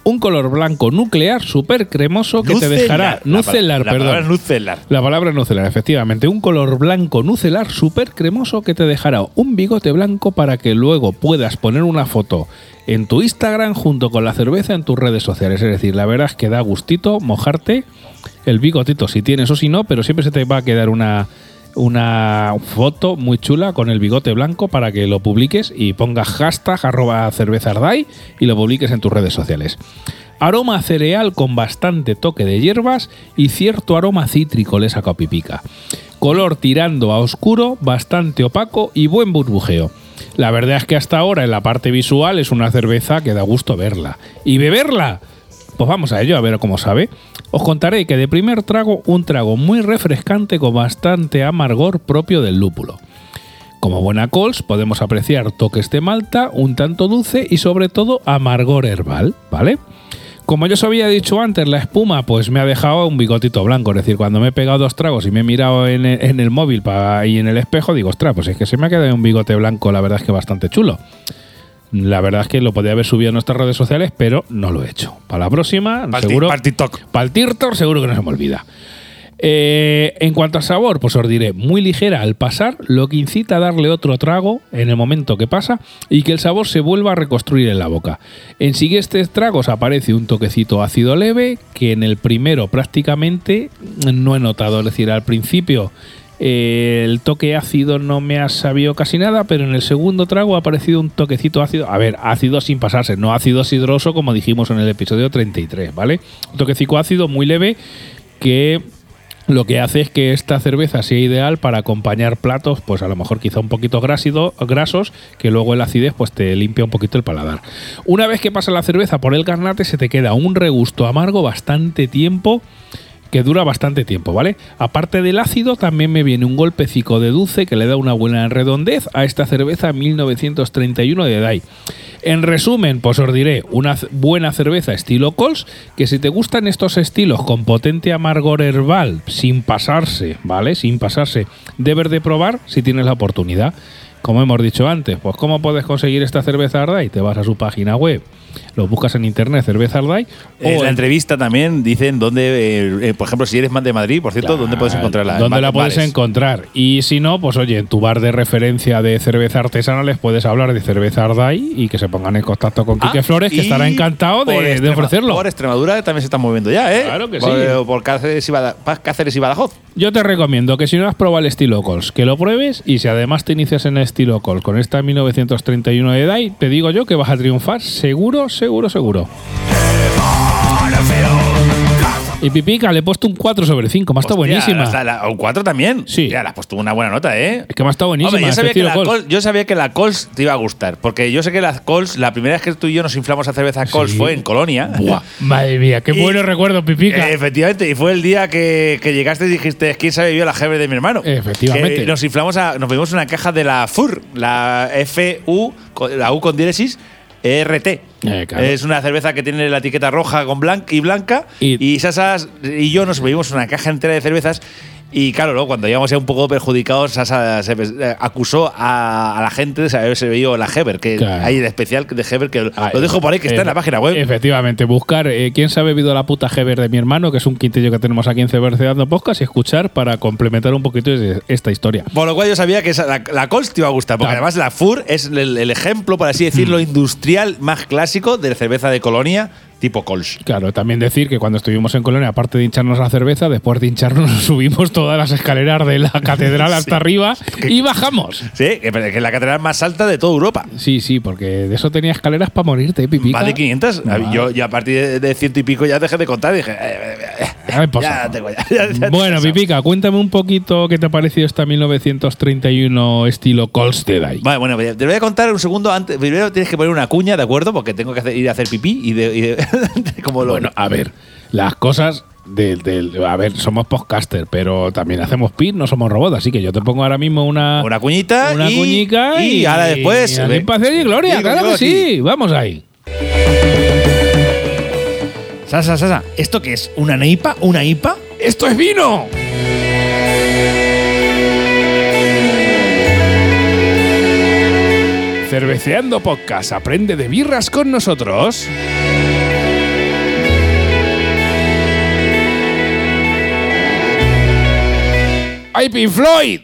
Un color blanco nuclear súper cremoso que te dejará. La Nucelar, la perdón. palabra nucelar. La palabra nucelar, efectivamente. Un color blanco nucelar súper cremoso que te dejará un bigote blanco para que luego puedas poner una foto en tu Instagram junto con la cerveza en tus redes sociales. Es decir, la verdad es que da gustito mojarte el bigotito si tienes o si no, pero siempre se te va a quedar una, una foto muy chula con el bigote blanco para que lo publiques y pongas hashtag arroba cervezardai y lo publiques en tus redes sociales. Aroma cereal con bastante toque de hierbas y cierto aroma cítrico le saca pipica. Color tirando a oscuro, bastante opaco y buen burbujeo. La verdad es que hasta ahora en la parte visual es una cerveza que da gusto verla. ¿Y beberla? Pues vamos a ello, a ver cómo sabe. Os contaré que de primer trago, un trago muy refrescante con bastante amargor propio del lúpulo. Como buena Cols podemos apreciar toques de malta, un tanto dulce y sobre todo amargor herbal, ¿vale? Como yo os había dicho antes, la espuma pues me ha dejado un bigotito blanco, es decir, cuando me he pegado dos tragos y me he mirado en el, en el móvil pa- y en el espejo, digo, ostras, pues es que se me ha quedado un bigote blanco, la verdad es que bastante chulo. La verdad es que lo podía haber subido a nuestras redes sociales, pero no lo he hecho. Para la próxima, Para el ti- seguro. para el TikTok. Para TikTok seguro que no se me olvida. Eh, en cuanto a sabor, pues os diré, muy ligera al pasar, lo que incita a darle otro trago en el momento que pasa y que el sabor se vuelva a reconstruir en la boca. En siguientes tragos aparece un toquecito ácido leve que en el primero prácticamente no he notado, es decir, al principio el toque ácido no me ha sabido casi nada, pero en el segundo trago ha aparecido un toquecito ácido. A ver, ácido sin pasarse, no ácido sidroso como dijimos en el episodio 33, ¿vale? Un toquecito ácido muy leve que lo que hace es que esta cerveza sea ideal para acompañar platos, pues a lo mejor quizá un poquito grasos, que luego el acidez pues te limpia un poquito el paladar. Una vez que pasa la cerveza por el garnate se te queda un regusto amargo bastante tiempo que dura bastante tiempo, ¿vale? Aparte del ácido, también me viene un golpecico de dulce que le da una buena redondez a esta cerveza 1931 de Dai. En resumen, pues os diré, una buena cerveza estilo Cols, que si te gustan estos estilos con potente amargor herbal, sin pasarse, ¿vale? Sin pasarse, debes de probar si tienes la oportunidad. Como hemos dicho antes, pues ¿cómo puedes conseguir esta cerveza Ardai? Te vas a su página web, lo buscas en internet, cerveza Ardai, En o la en- entrevista también dicen dónde, eh, eh, por ejemplo, si eres más de Madrid, por cierto, ¿dónde puedes encontrarla? En ¿Dónde la puedes bares. encontrar? Y si no, pues oye, en tu bar de referencia de cerveza artesanales puedes hablar de cerveza Ardai y que se pongan en contacto con Quique Ah, Flores, que estará encantado por de, ofrecerlo. Por Extremadura también se están moviendo ya, ¿eh? Claro que por, sí. Por Cáceres y, Bada- pa- Cáceres y Badajoz. Yo te recomiendo que si no has probado el estilo Cols, que lo pruebes y si además te inicias en el estilo Cols con esta 1931 de DAI, te digo yo que vas a triunfar seguro, seguro, seguro. Y Pipica, le he puesto un 4 sobre 5, me ha estado buenísima. la- un 4 también. Sí. Ya, le has puesto una buena nota, ¿eh? Es que me ha estado buenísima. Hombre, yo, este sabía que estilo la Cols. Cols, yo sabía que la Cols te iba a gustar. Porque yo sé que la Cols, la primera vez que tú y yo nos inflamos a cerveza Cols Sí. fue en Colonia. Buah, madre mía, qué Y- bueno recuerdo, Pipica. Eh, efectivamente, y fue el día que, que llegaste y dijiste, ¿quién sabe yo la jefe de mi hermano? Efectivamente. Que nos inflamos a, nos vimos una caja de la FUR, la FU, con- la U con diéresis, RT. Eh, claro. Es una cerveza que tiene la etiqueta roja con blanca y blanca. Y- Y, Sasas y yo nos bebimos una caja entera de cervezas. Y claro, luego cuando íbamos ya un poco perjudicados, Sasa se eh, acusó a, a la gente de haberse bebido la Heber, que Claro. hay el especial de Heber que Ah, lo dejo por ahí, que está en la efe- página web. Efectivamente, buscar eh, quién se ha bebido la puta Heber de mi hermano, que es un quintillo que tenemos aquí en Cerveceando Podcast, y escuchar para complementar un poquito esta historia. Por lo cual yo sabía que esa- la, la te iba a gustar, porque Claro. además la FUR es el, el ejemplo, por así decirlo, Mm. industrial más clásico de cerveza de colonia tipo Cols. Claro, también decir que cuando estuvimos en Colonia, aparte de hincharnos la cerveza, después de hincharnos nos subimos todas las escaleras de la catedral hasta arriba y bajamos. Sí, que es la catedral más alta de toda Europa. Sí, sí, porque de eso tenía escaleras para morirte, pipica. Más de 500. Wow. Yo, yo a partir de, ciento y pico ya dejé de contar y dije, eh, eh, eh, Ay, por ya tengo ya. ya- ya Bueno. Pipica, cuéntame un poquito qué te ha parecido esta 1931 estilo Colstedite. Vale, bueno, te voy a contar un segundo antes. Primero tienes que poner una cuña, ¿de acuerdo? Porque tengo que hacer- ir a hacer pipí y de. y de- como lo. Bueno, a ver, las cosas del, del- a ver, somos podcaster, pero también hacemos pit, no somos robots, así que yo te pongo ahora mismo una una cuñita una y, cuñica y, y ahora después. y a placer y gloria, claro que sí, vamos ahí. Sasa, Sasa, ¿esto qué es? ¿Una neipa? ¿Una IPA? ¡Esto es vino! Cerveceando Podcast, aprende de birras con nosotros. ¡Ay, Pink Floyd!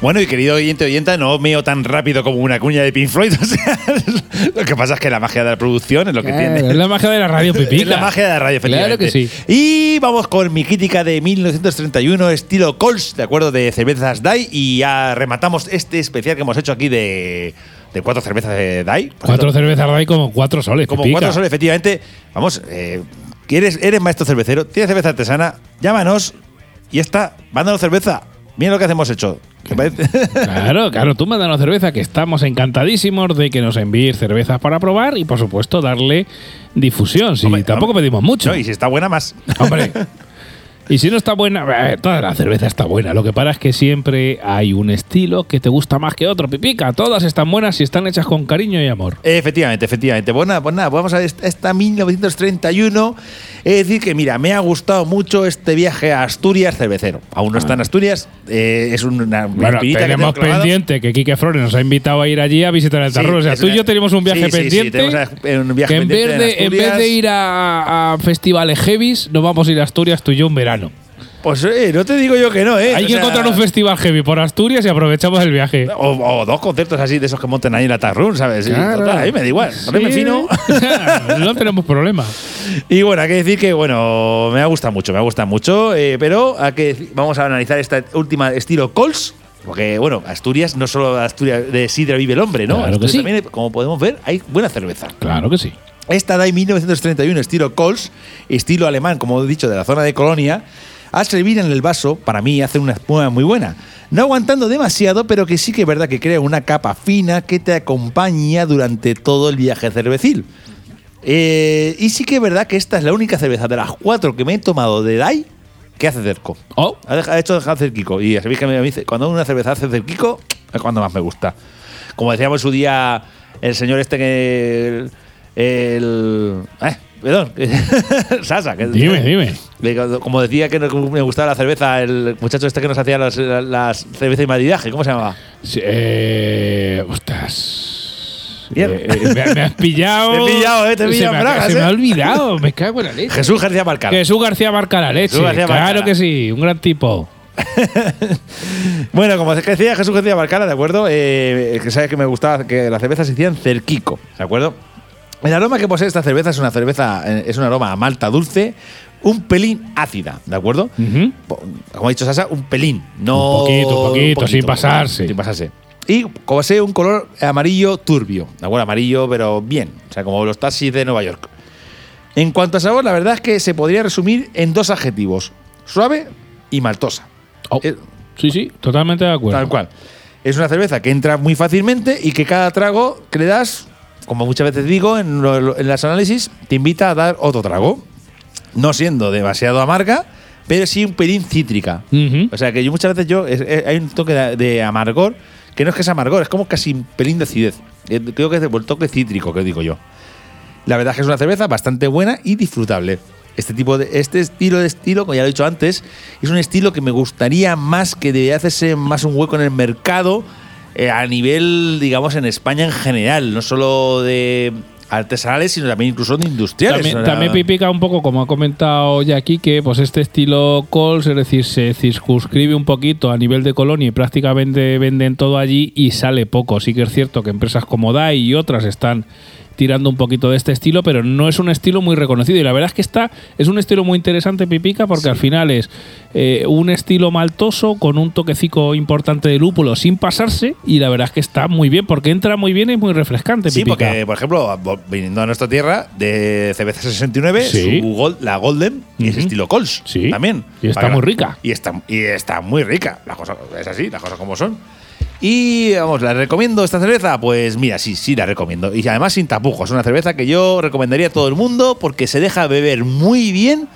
Bueno, y querido oyente oyenta, no meo tan rápido como una cuña de Pink Floyd. O sea, lo que pasa es que la magia de la producción es lo que Claro, tiene. es la magia de la radio, Pipica. Es la magia de la radio, Claro efectivamente. que sí. Y vamos con mi crítica de 1931, estilo Cols, ¿de acuerdo? De cervezas DAI. Y ya rematamos este especial que hemos hecho aquí de, de cuatro cervezas de DAI. Cuatro cervezas hay como cuatro soles, Como cuatro soles, efectivamente. Vamos, eh, eres, eres maestro cervecero, tienes cerveza artesana, llámanos y está, mándanos cerveza. Mira lo que hemos hecho. Claro, claro, tú mándanos cerveza, que estamos encantadísimos de que nos envíes cervezas para probar y, por supuesto, darle difusión. Si Hombre, tampoco hombre. pedimos mucho. No, y si está buena, más. Hombre. Y si no está buena, eh, toda la cerveza está buena. Lo que pasa es que siempre hay un estilo que te gusta más que otro. Pipica, todas están buenas y están hechas con cariño y amor. Efectivamente, efectivamente. Nada, pues nada, vamos a ver esta, esta 1931. Es decir, que mira, me ha gustado mucho este viaje a Asturias cervecero. Aún no está en Asturias, eh, es una Bueno, que tenemos clavada. pendiente que Quique Flores nos ha invitado a ir allí a visitar el Sí, Tarrón. o sea, tú y yo tenemos un viaje sí, sí, sí, pendiente. tenemos un viaje que en pendiente vez, de, en en vez de ir a, a festivales heavies, nos vamos a ir a Asturias tú y yo en verano. Pues eh, no te digo yo que no, ¿eh? Hay O que sea, encontrar un festival heavy por Asturias y aprovechamos el viaje. O, o dos conciertos así de esos que monten ahí en la Tarrun, ¿sabes? Claro. total, ahí me da igual. Sí. fino. no tenemos problema. Y bueno, hay que decir que, bueno, me ha gustado mucho, me ha gustado mucho, eh, pero hay que, vamos a analizar esta última estilo Cols. Porque, bueno, Asturias, no solo Asturias de Sidra vive el hombre, ¿no? Claro que Asturias sí. también, como podemos ver, hay buena cerveza. Claro que sí. Esta DAI 1931 estilo Cols, estilo alemán, como he dicho, de la zona de Colonia, al servir en el vaso, para mí hace una espuma muy buena. No aguantando demasiado, pero que sí que es verdad que crea una capa fina que te acompaña durante todo el viaje cervecil. Eh, y sí que es verdad que esta es la única cerveza de las cuatro que me he tomado de DAI que hace cerco. Oh, Ha, deja- ha hecho dejar cerquico. Y sabéis que me dice, cuando una cerveza hace cerquico, es cuando más me gusta. Como decíamos en su día el señor este que. El. El- eh, perdón. Sasa. Que, dime, dime. Como decía que me gustaba la cerveza, el muchacho este que nos hacía las, las cervezas y maridaje, ¿cómo se llamaba? Sí, eh, ostras. Eh, eh, me, me has pillado. Te he pillado, eh, te he Se pillado me ha- bragas, Se me ha olvidado. Me cago en la leche. Jesús García Barcal. Jesús García Barca la leche. García claro que sí, un gran tipo. Bueno, como decía Jesús García Barcala, ¿de acuerdo? Eh, que sabes que me gustaba que las cervezas se hicieran cerquico, ¿de acuerdo? El aroma que posee esta cerveza es una cerveza, eh, es un aroma a malta dulce, un pelín ácida, ¿de acuerdo? Como ha dicho Sasa, un pelín, no. Un poquito, un poquito, sin pasarse. Sin pasarse. Y como posee un color amarillo turbio, ¿de acuerdo? Amarillo, pero bien, o sea, como los taxis de Nueva York. En cuanto a sabor, la verdad es que se podría resumir en dos adjetivos: suave y maltosa. Oh, Eh, sí, sí, totalmente de acuerdo. Tal cual. Es una cerveza que entra muy fácilmente y que cada trago que le das, como muchas veces digo en, lo- en los análisis, te invita a dar otro trago. No siendo demasiado amarga, pero sí un pelín cítrica. O sea que yo muchas veces yo es- es- hay un toque de, de amargor que no es que es amargor, es como casi un pelín de acidez. Eh, Creo que es el toque cítrico que digo yo. La verdad es que es una cerveza bastante buena y disfrutable. Este tipo de este estilo de estilo, como ya lo he dicho antes, es un estilo que me gustaría más que debería hacerse más un hueco en el mercado eh, a nivel, digamos, en España en general, no solo de artesanales, sino también incluso de industriales. También, O sea, también pipica un poco, como ha comentado ya aquí, que pues este estilo Coles, es decir, se circunscribe un poquito a nivel de colonia y prácticamente venden todo allí y sale poco. Sí que es cierto que empresas como DAI y otras están tirando un poquito de este estilo, pero no es un estilo muy reconocido. Y la verdad es que está, es un estilo muy interesante, Pipica, porque al final es eh, un estilo maltoso con un toquecico importante de lúpulo sin pasarse. Y la verdad es que está muy bien, porque entra muy bien y es muy refrescante, Sí, Pipica. porque, por ejemplo, viniendo a nuestra tierra, de cerveza 69, Sí. su gol- la Golden y es Ujú. estilo Cols. Sí. También. Y está muy rica. Y está, y está muy rica. Las cosas, es así, las cosas como son. Y vamos, ¿la recomiendo esta cerveza? Pues mira, sí, sí la recomiendo. Y además sin tapujos. Es una cerveza que yo recomendaría a todo el mundo porque se deja beber muy bien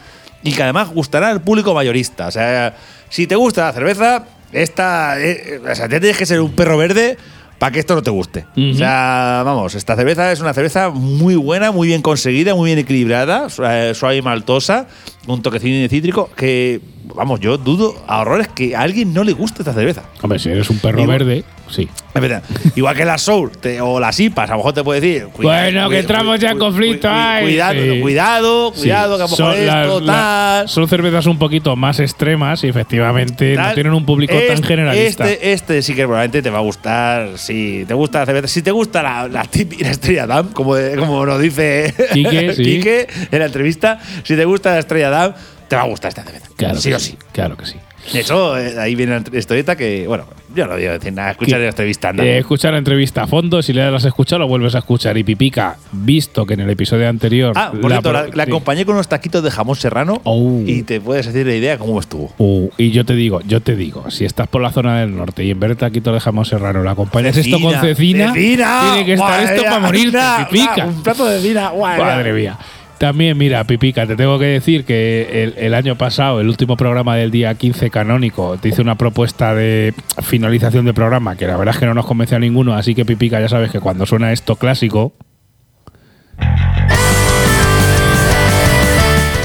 y que además gustará al público mayorista. O sea, si te gusta la cerveza, esta. eh, o sea, tienes que ser un perro verde para que esto no te guste. O sea, vamos, esta cerveza es una cerveza muy buena, muy bien conseguida, muy bien equilibrada, suave suave y maltosa, un toquecín de cítrico que, vamos, yo dudo a horrores que a alguien no le guste esta cerveza. Hombre, si eres un perro Igual- verde, sí. Es verdad. Igual que la Soul te- o las IPAs, a lo mejor te puede decir. cuida- Bueno, que entramos ya en conflicto, ay, Cuidado, sí. cuidado, Sí. cuidado, que a lo mejor las- esto, la- son cervezas un poquito más extremas y efectivamente no tienen un público tan Este- generalista. Este, este sí que probablemente te va a gustar. Si te gusta la cerveza, si te gusta la, la típica estrella Damm, como, como nos dice Quique. Quique en la entrevista, si te gusta la estrella Damm, te va a gustar esta cerveza. Claro sí o sí. Claro que sí. De hecho, eh, ahí viene la historieta que, bueno, yo no a decir nada, escuchar la entrevista. anda. Eh, escuchar la entrevista a fondo, si le das a escuchar, lo vuelves a escuchar. Y Pipica, visto que en el episodio anterior. Ah, por cierto, la, pro- la sí. acompañé con unos taquitos de jamón serrano Oh. y te puedes hacer la idea cómo estuvo. Uh, y yo te digo, yo te digo, si estás por la zona del norte y en vez de taquito de jamón serrano lo acompañas esto con cecina, Cecina, tiene que estar esto para morirte, una- Pipica. Un plato de cecina, guay, Madre mía. También, mira, Pipica, te tengo que decir que el, el año pasado, el último programa del día 15 canónico, te hice una propuesta de finalización de programa que la verdad es que no nos convenció a ninguno, así que Pipica, ya sabes que cuando suena esto clásico,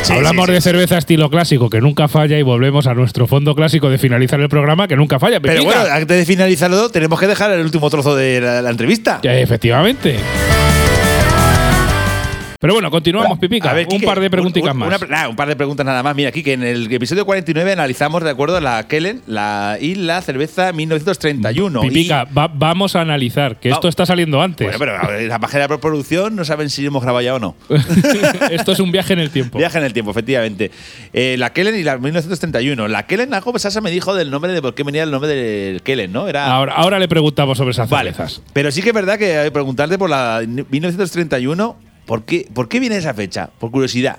Sí, hablamos sí, sí, de cerveza estilo clásico que nunca falla y volvemos a nuestro fondo clásico de finalizar el programa que nunca falla. Pero bueno, antes de finalizarlo, tenemos que dejar el último trozo de la, la entrevista. Ya, efectivamente. Pero bueno, continuamos, Pipica. A ver, un par de preguntitas un- más. una- nada, un par de preguntas nada más. Mira, aquí que en el episodio 49 analizamos, de acuerdo, la Kellen la, y la cerveza 1931. Pipica, va- vamos a analizar, que esto está saliendo Y- antes. bueno, pero a ver, la página de producción no saben si hemos grabado ya o no. esto es un viaje en el tiempo. Viaje en el tiempo, efectivamente. Eh, la Kellen y la 1931. La Kellen, algo Sasa me dijo del nombre de por qué venía el nombre del Kellen, ¿no? Era. Ahora, ahora le preguntamos sobre esas Vale, cervezas. pero sí que es verdad que eh, preguntarte por la 1931, ¿por qué, ¿por qué viene esa fecha? Por curiosidad.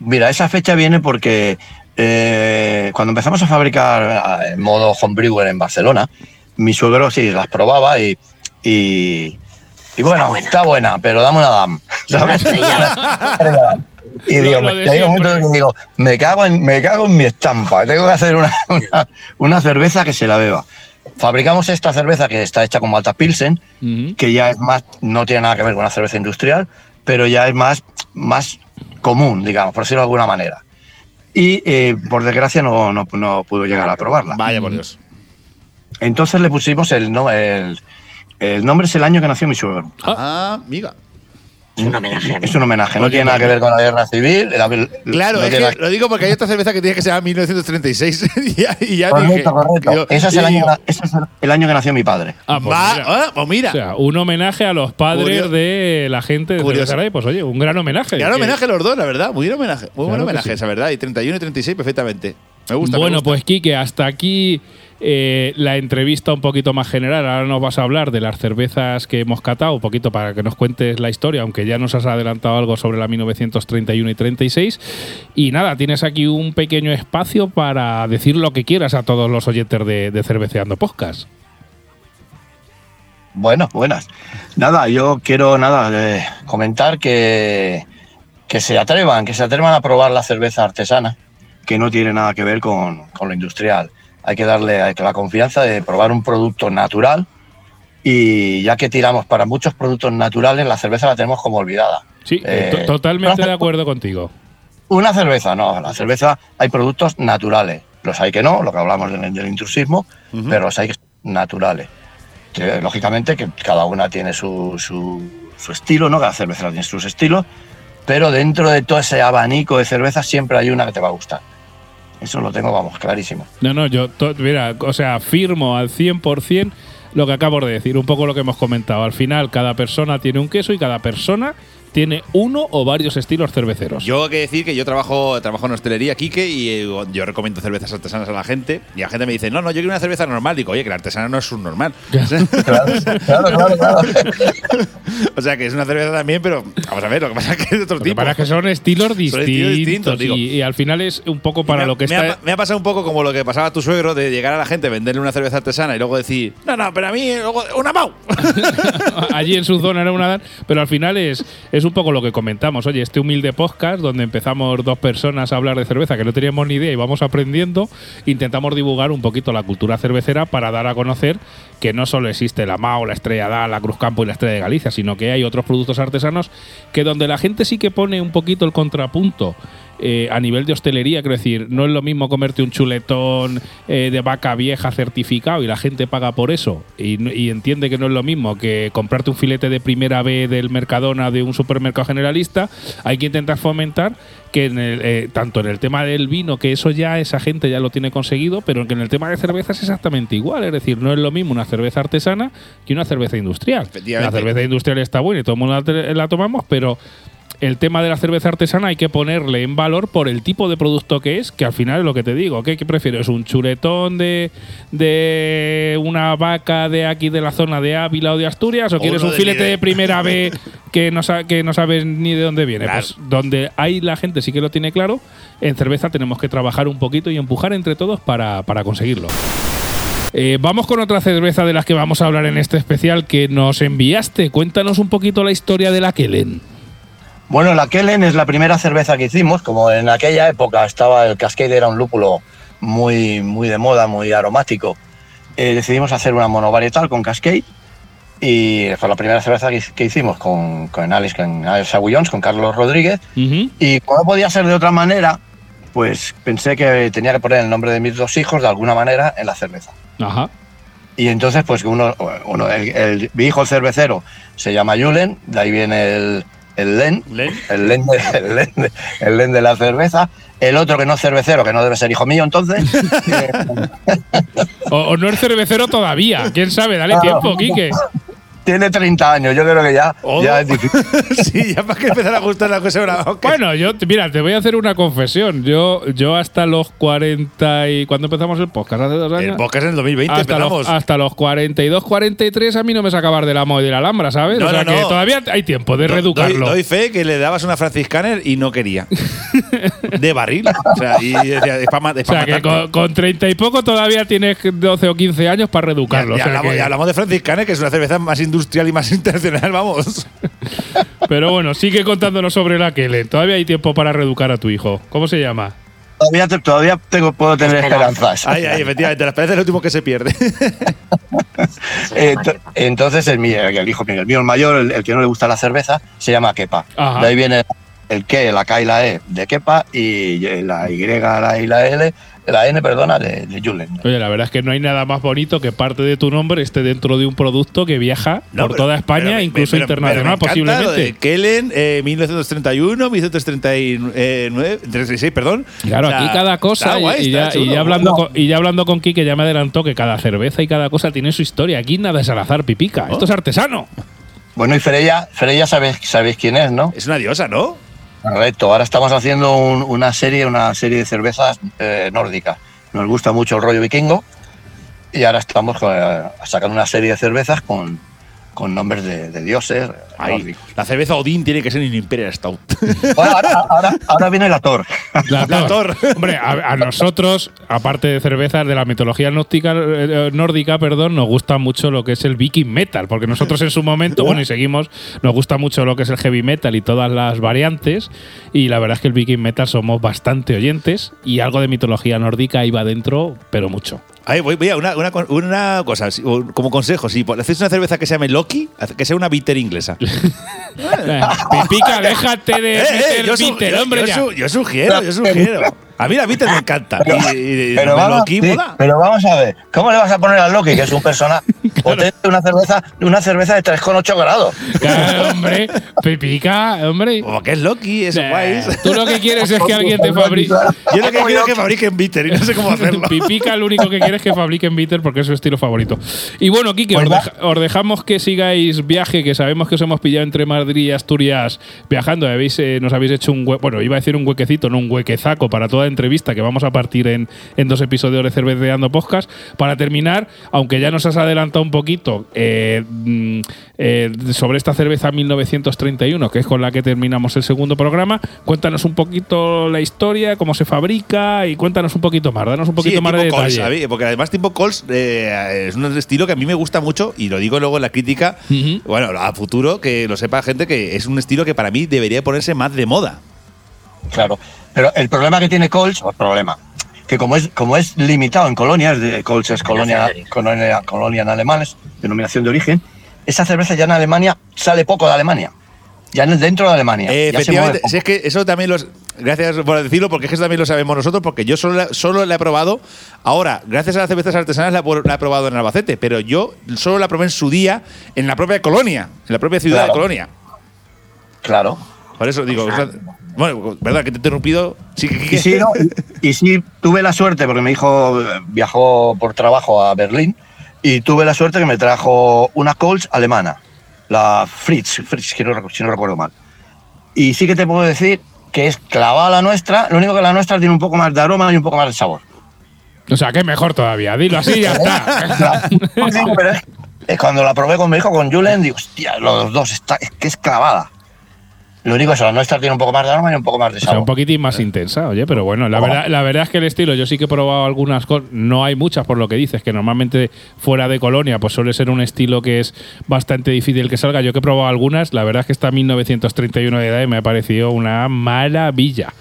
Mira, esa fecha viene porque eh, cuando empezamos a fabricar eh, en modo homebrewer en Barcelona, mi suegro sí las probaba y, y, y bueno, está buena, pero dame una DAM. ¿sabes? y digo, me, digo, me cago, en, me cago en mi estampa, tengo que hacer una, una, una cerveza que se la beba. Fabricamos esta cerveza que está hecha con malta Pilsen, que ya es más, no tiene nada que ver con una cerveza industrial, pero ya es más, más común, digamos, por decirlo de alguna manera. Y eh, por desgracia no, no, no pudo llegar a probarla. Vaya por Dios. Entonces le pusimos el, no, el, el nombre es el año que nació mi suegro. Ah, amiga. Es un homenaje. Es un homenaje, no tiene nada que ver con la guerra civil. la- Claro, no es que lo digo porque hay otra cerveza que tiene que ser 1936 y ya, y ya dije. Correcto, correcto. Ese es, el año, ese es el año que nació mi padre. Ah, pues va- mira. ah, pues mira. O sea, un homenaje a los padres Curio- de la gente de Curioso. Cerveza Aray. Pues oye, un gran homenaje. Gran homenaje a los dos, la verdad. Muy buen homenaje. Muy buen Claro homenaje, sí. esa verdad. Y 31 y 36 perfectamente. Me gusta. me Bueno, gusta. pues Quique, hasta aquí eh, la entrevista un poquito más general. Ahora nos vas a hablar de las cervezas que hemos catado, un poquito para que nos cuentes la historia, aunque ya nos has adelantado algo sobre la 1931 y 36. Y nada, tienes aquí un pequeño espacio para decir lo que quieras a todos los oyentes de, de Cerveceando Podcast. Bueno, buenas. Nada, yo quiero nada eh, comentar que, que se atrevan, que se atrevan a probar la cerveza artesana, que no tiene nada que ver con, con lo industrial. Hay que darle la confianza de probar un producto natural y ya que tiramos para muchos productos naturales, la cerveza la tenemos como olvidada. Sí, Eh, to- totalmente de acuerdo contigo. Una cerveza, no, la cerveza hay productos naturales. Los hay que no, lo que hablamos del, del intrusismo, pero los hay que naturales. que, lógicamente que cada una tiene su, su, su estilo, ¿no? Cada cervecera tiene sus estilos, pero dentro de todo ese abanico de cervezas siempre hay una que te va a gustar. Eso lo tengo, vamos, clarísimo. No, no, yo, mira, o sea, firmo al 100% lo que acabo de decir, un poco lo que hemos comentado. Al final, cada persona tiene un queso y cada persona tiene uno o varios estilos cerveceros. Yo he que decir que yo trabajo, trabajo en hostelería, Quique, y eh, yo recomiendo cervezas artesanas a la gente. Y la gente me dice, no, no, yo quiero una cerveza normal. Digo, oye, que la artesana no es un normal. Claro, claro, claro. o sea, que es una cerveza también, pero vamos a ver, lo que pasa es que es de otro Lo tipo. pasa es que son estilos Son distintos, estilos distintos, y, digo. y al final es un poco para me lo que me está. Ha, me ha pasado un poco como lo que pasaba a tu suegro de llegar a la gente, venderle una cerveza artesana y luego decir, no, no, pero a mí, luego, una Mau. allí en su zona era una edad, pero al final es, es un poco lo que comentamos. Oye, este humilde podcast donde empezamos dos personas a hablar de cerveza que no teníamos ni idea y vamos aprendiendo, intentamos divulgar un poquito la cultura cervecera para dar a conocer que no solo existe la MAO, la Estrella Da, la Cruz Campo y la Estrella de Galicia, sino que hay otros productos artesanos que donde la gente sí que pone un poquito el contrapunto eh, a nivel de hostelería, quiero decir, no es lo mismo comerte un chuletón eh, de vaca vieja certificado y la gente paga por eso y, entiende que no es lo mismo que comprarte un filete de primera B del Mercadona de un supermercado generalista. Hay que intentar fomentar que en el, eh, tanto en el tema del vino, que eso ya esa gente ya lo tiene conseguido, pero que en el tema de cerveza es exactamente igual. Es decir, no es lo mismo una cerveza artesana que una cerveza industrial. La cerveza industrial está buena y todo el mundo la tomamos, pero el tema de la cerveza artesana hay que ponerle en valor por el tipo de producto que es, que al final es lo que te digo. ¿Qué, qué prefieres? ¿Un chuletón de, de una vaca de aquí de la zona de Ávila o de Asturias? ¿O, O quieres un filete de primera B que no, sa- que no sabes ni de dónde viene? Claro. Pues donde hay la gente sí que lo tiene claro, en cerveza tenemos que trabajar un poquito y empujar entre todos para, para conseguirlo. Eh, vamos con otra cerveza de las que vamos a hablar en este especial que nos enviaste. Cuéntanos un poquito la historia de la Kellen. Bueno, la Kellen es la primera cerveza que hicimos. Como en aquella época estaba el Cascade, era un lúpulo muy, muy de moda, muy aromático. eh, decidimos hacer una monovarietal con Cascade. Y fue la primera cerveza que, que hicimos con, con Alex, con Alex Agullons, con Carlos Rodríguez. Y como no podía ser de otra manera, pues pensé que tenía que poner el nombre de mis dos hijos de alguna manera en la cerveza. Ajá. Y entonces, pues uno, uno el, el- mi hijo el cervecero se llama Julen, de ahí viene el, el Len, Len. el Len, de, el, Len de, el Len de la cerveza. El otro que no es cervecero, que no debe ser hijo mío entonces. O, o no es cervecero todavía. ¿Quién sabe? Dale tiempo, Quique. Tiene 30 años, yo creo que ya, Oh. ya es difícil. sí, ya para que empezar a gustar la cosa ahora. ok. Bueno, yo, mira, te voy a hacer una confesión. Yo, yo hasta los 40 y... ¿Cuándo empezamos el podcast? ¿Hace dos el años? podcast en el 2020 hasta los, empezamos. hasta los 42, 43 a mí no me sacaba de la Amo y de la Alhambra, ¿sabes? No, o sea no, que no. todavía hay tiempo de Do- reeducarlo. Doy, doy fe que le dabas una franciscaner y no quería. De barril. O sea, y decía, es para o sea que con, con 30 y poco todavía tienes 12 o 15 años para reeducarlo. Ya, o sea hablamos, que- ya hablamos de franciscaner, que es una cerveza más industrial y más internacional, vamos. Pero bueno, sigue contándonos sobre la Kellen. Todavía hay tiempo para reeducar a tu hijo. ¿Cómo se llama? Todavía, te- todavía tengo, puedo tener esperanzas. Ahí, ahí, efectivamente, la esperanza es lo último que se pierde. Ent- Entonces, el, mío, el hijo mío, el mío, el mayor, el, el que no le gusta la cerveza, se llama Kepa. Ajá. De ahí viene el que, la K y la E de Kepa y la Y, la I y la L, la N, perdona, de, de Julen. Oye, la verdad es que no hay nada más bonito que parte de tu nombre esté dentro de un producto que viaja No, por pero- toda España, pero- incluso pero- pero internacional, posiblemente. Lo de Kellen, eh, 1931, 1939, 36, perdón. Claro, O sea, aquí cada cosa, y- guay, y, está ya, y ya hablando No. con, y ya hablando con Kike, ya me adelantó que cada cerveza y cada cosa tiene su historia. Aquí nada es al azar, pipica. Oh. Esto es artesano. Bueno, y Freya, Freya sabéis, sabéis quién es, ¿no? Es una diosa, ¿no? Correcto, ahora estamos haciendo un- una serie, una serie de cervezas eh, nórdicas. Nos gusta mucho el rollo vikingo y ahora estamos eh, sacando una serie de cervezas con, con nombres de, de dioses Ahí, la cerveza Odín tiene que ser un Imperial Stout. Bueno, ahora, ahora- ahora viene la Thor. La, La Thor. Thor. Hombre, a, a nosotros, aparte de cervezas de la mitología nórdica, eh, nórdica, perdón, nos gusta mucho lo que es el viking metal, porque nosotros en su momento, bueno, y seguimos, nos gusta mucho lo que es el heavy metal y todas las variantes, y la verdad es que el viking metal somos bastante oyentes, y algo de mitología nórdica iba dentro, pero mucho. Ahí voy, voy a una, una, una cosa, como consejo, si hacéis una cerveza que se llame Loki, que sea una bitter inglesa. Pipica, déjate de Eh, eh, yo, bitter, yo- hombre, yo ya. su- yo sugiero, yo sugiero. A mí la Bitter me encanta. Pero, y, y- y pero me vamos, Loki sí, mola. pero vamos a ver, ¿cómo le vas a poner al Loki, que es un personaje potente, una cerveza, una cerveza de 3,8 grados? Claro, hombre, pipica, hombre. Como que es Loki, es Eh, guay. Tú lo que quieres es que alguien te fabrique. Yo lo que quiero es que fabriquen Bitter y no sé cómo hacerlo. Pipica lo único que quiere es que fabriquen bitter porque es su estilo favorito. Y bueno, Kike, os, Pues deja- os dejamos que sigáis viaje, que sabemos que os hemos pillado entre Madrid y Asturias viajando. Habéis, eh, nos habéis hecho un hue- bueno, iba a decir un huequecito, no un huequezaco para toda entrevista que vamos a partir en, en dos episodios de Cerveceando Podcast. Para terminar, aunque ya nos has adelantado un poquito eh, mm, eh, sobre esta cerveza 1931, que es con la que terminamos el segundo programa, cuéntanos un poquito la historia, cómo se fabrica y cuéntanos un poquito más, danos un poquito Sí, más de Coles, detalle. Porque además tipo Coles eh, es un estilo que a mí me gusta mucho y lo digo luego en la crítica, bueno, a futuro, que lo sepa gente que es un estilo que para mí debería ponerse más de moda. Claro, pero el problema que tiene Colts, o el problema, que como es, como es limitado en colonias, de Colts es colonia, colonia, colonia en alemanes, denominación de origen, esa cerveza ya en Alemania sale poco de Alemania. Ya en el- dentro de Alemania. Eh, efectivamente, si es que eso también los. Gracias por decirlo, porque es que eso también lo sabemos nosotros, porque yo solo, la- solo la he probado. Ahora, gracias a las cervezas artesanas, la, he- la he probado en Albacete, pero yo solo la probé en su día en la propia colonia, en la propia ciudad Claro. de Colonia. Claro. Por eso digo, o sea, bueno, verdad que te he interrumpido. Sí, que- que- Y sí, no, y, y sí, tuve la suerte, porque mi hijo eh, viajó por trabajo a Berlín, y tuve la suerte que me trajo una Colts alemana, la Fritz, Fritz si, no, si no recuerdo mal. Y sí que te puedo decir que es clavada a la nuestra, lo único que la nuestra tiene un poco más de aroma y un poco más de sabor. O sea, que mejor todavía. Dilo así y ya está. Sí, pero es, es cuando la probé con mi hijo, con Julen, digo, hostia, los dos, está, es que es clavada. Lo único es que la nuestra tiene un poco más de aroma y un poco más de O sea, sabor. un poquitín más intensa, oye, pero bueno, la verdad, la verdad es que el estilo, yo sí que he probado algunas cosas, no hay muchas por lo que dices, que normalmente fuera de Colonia, pues suele ser un estilo que es bastante difícil que salga. Yo que he probado algunas, la verdad es que esta 1931 de edad y me ha parecido una maravilla.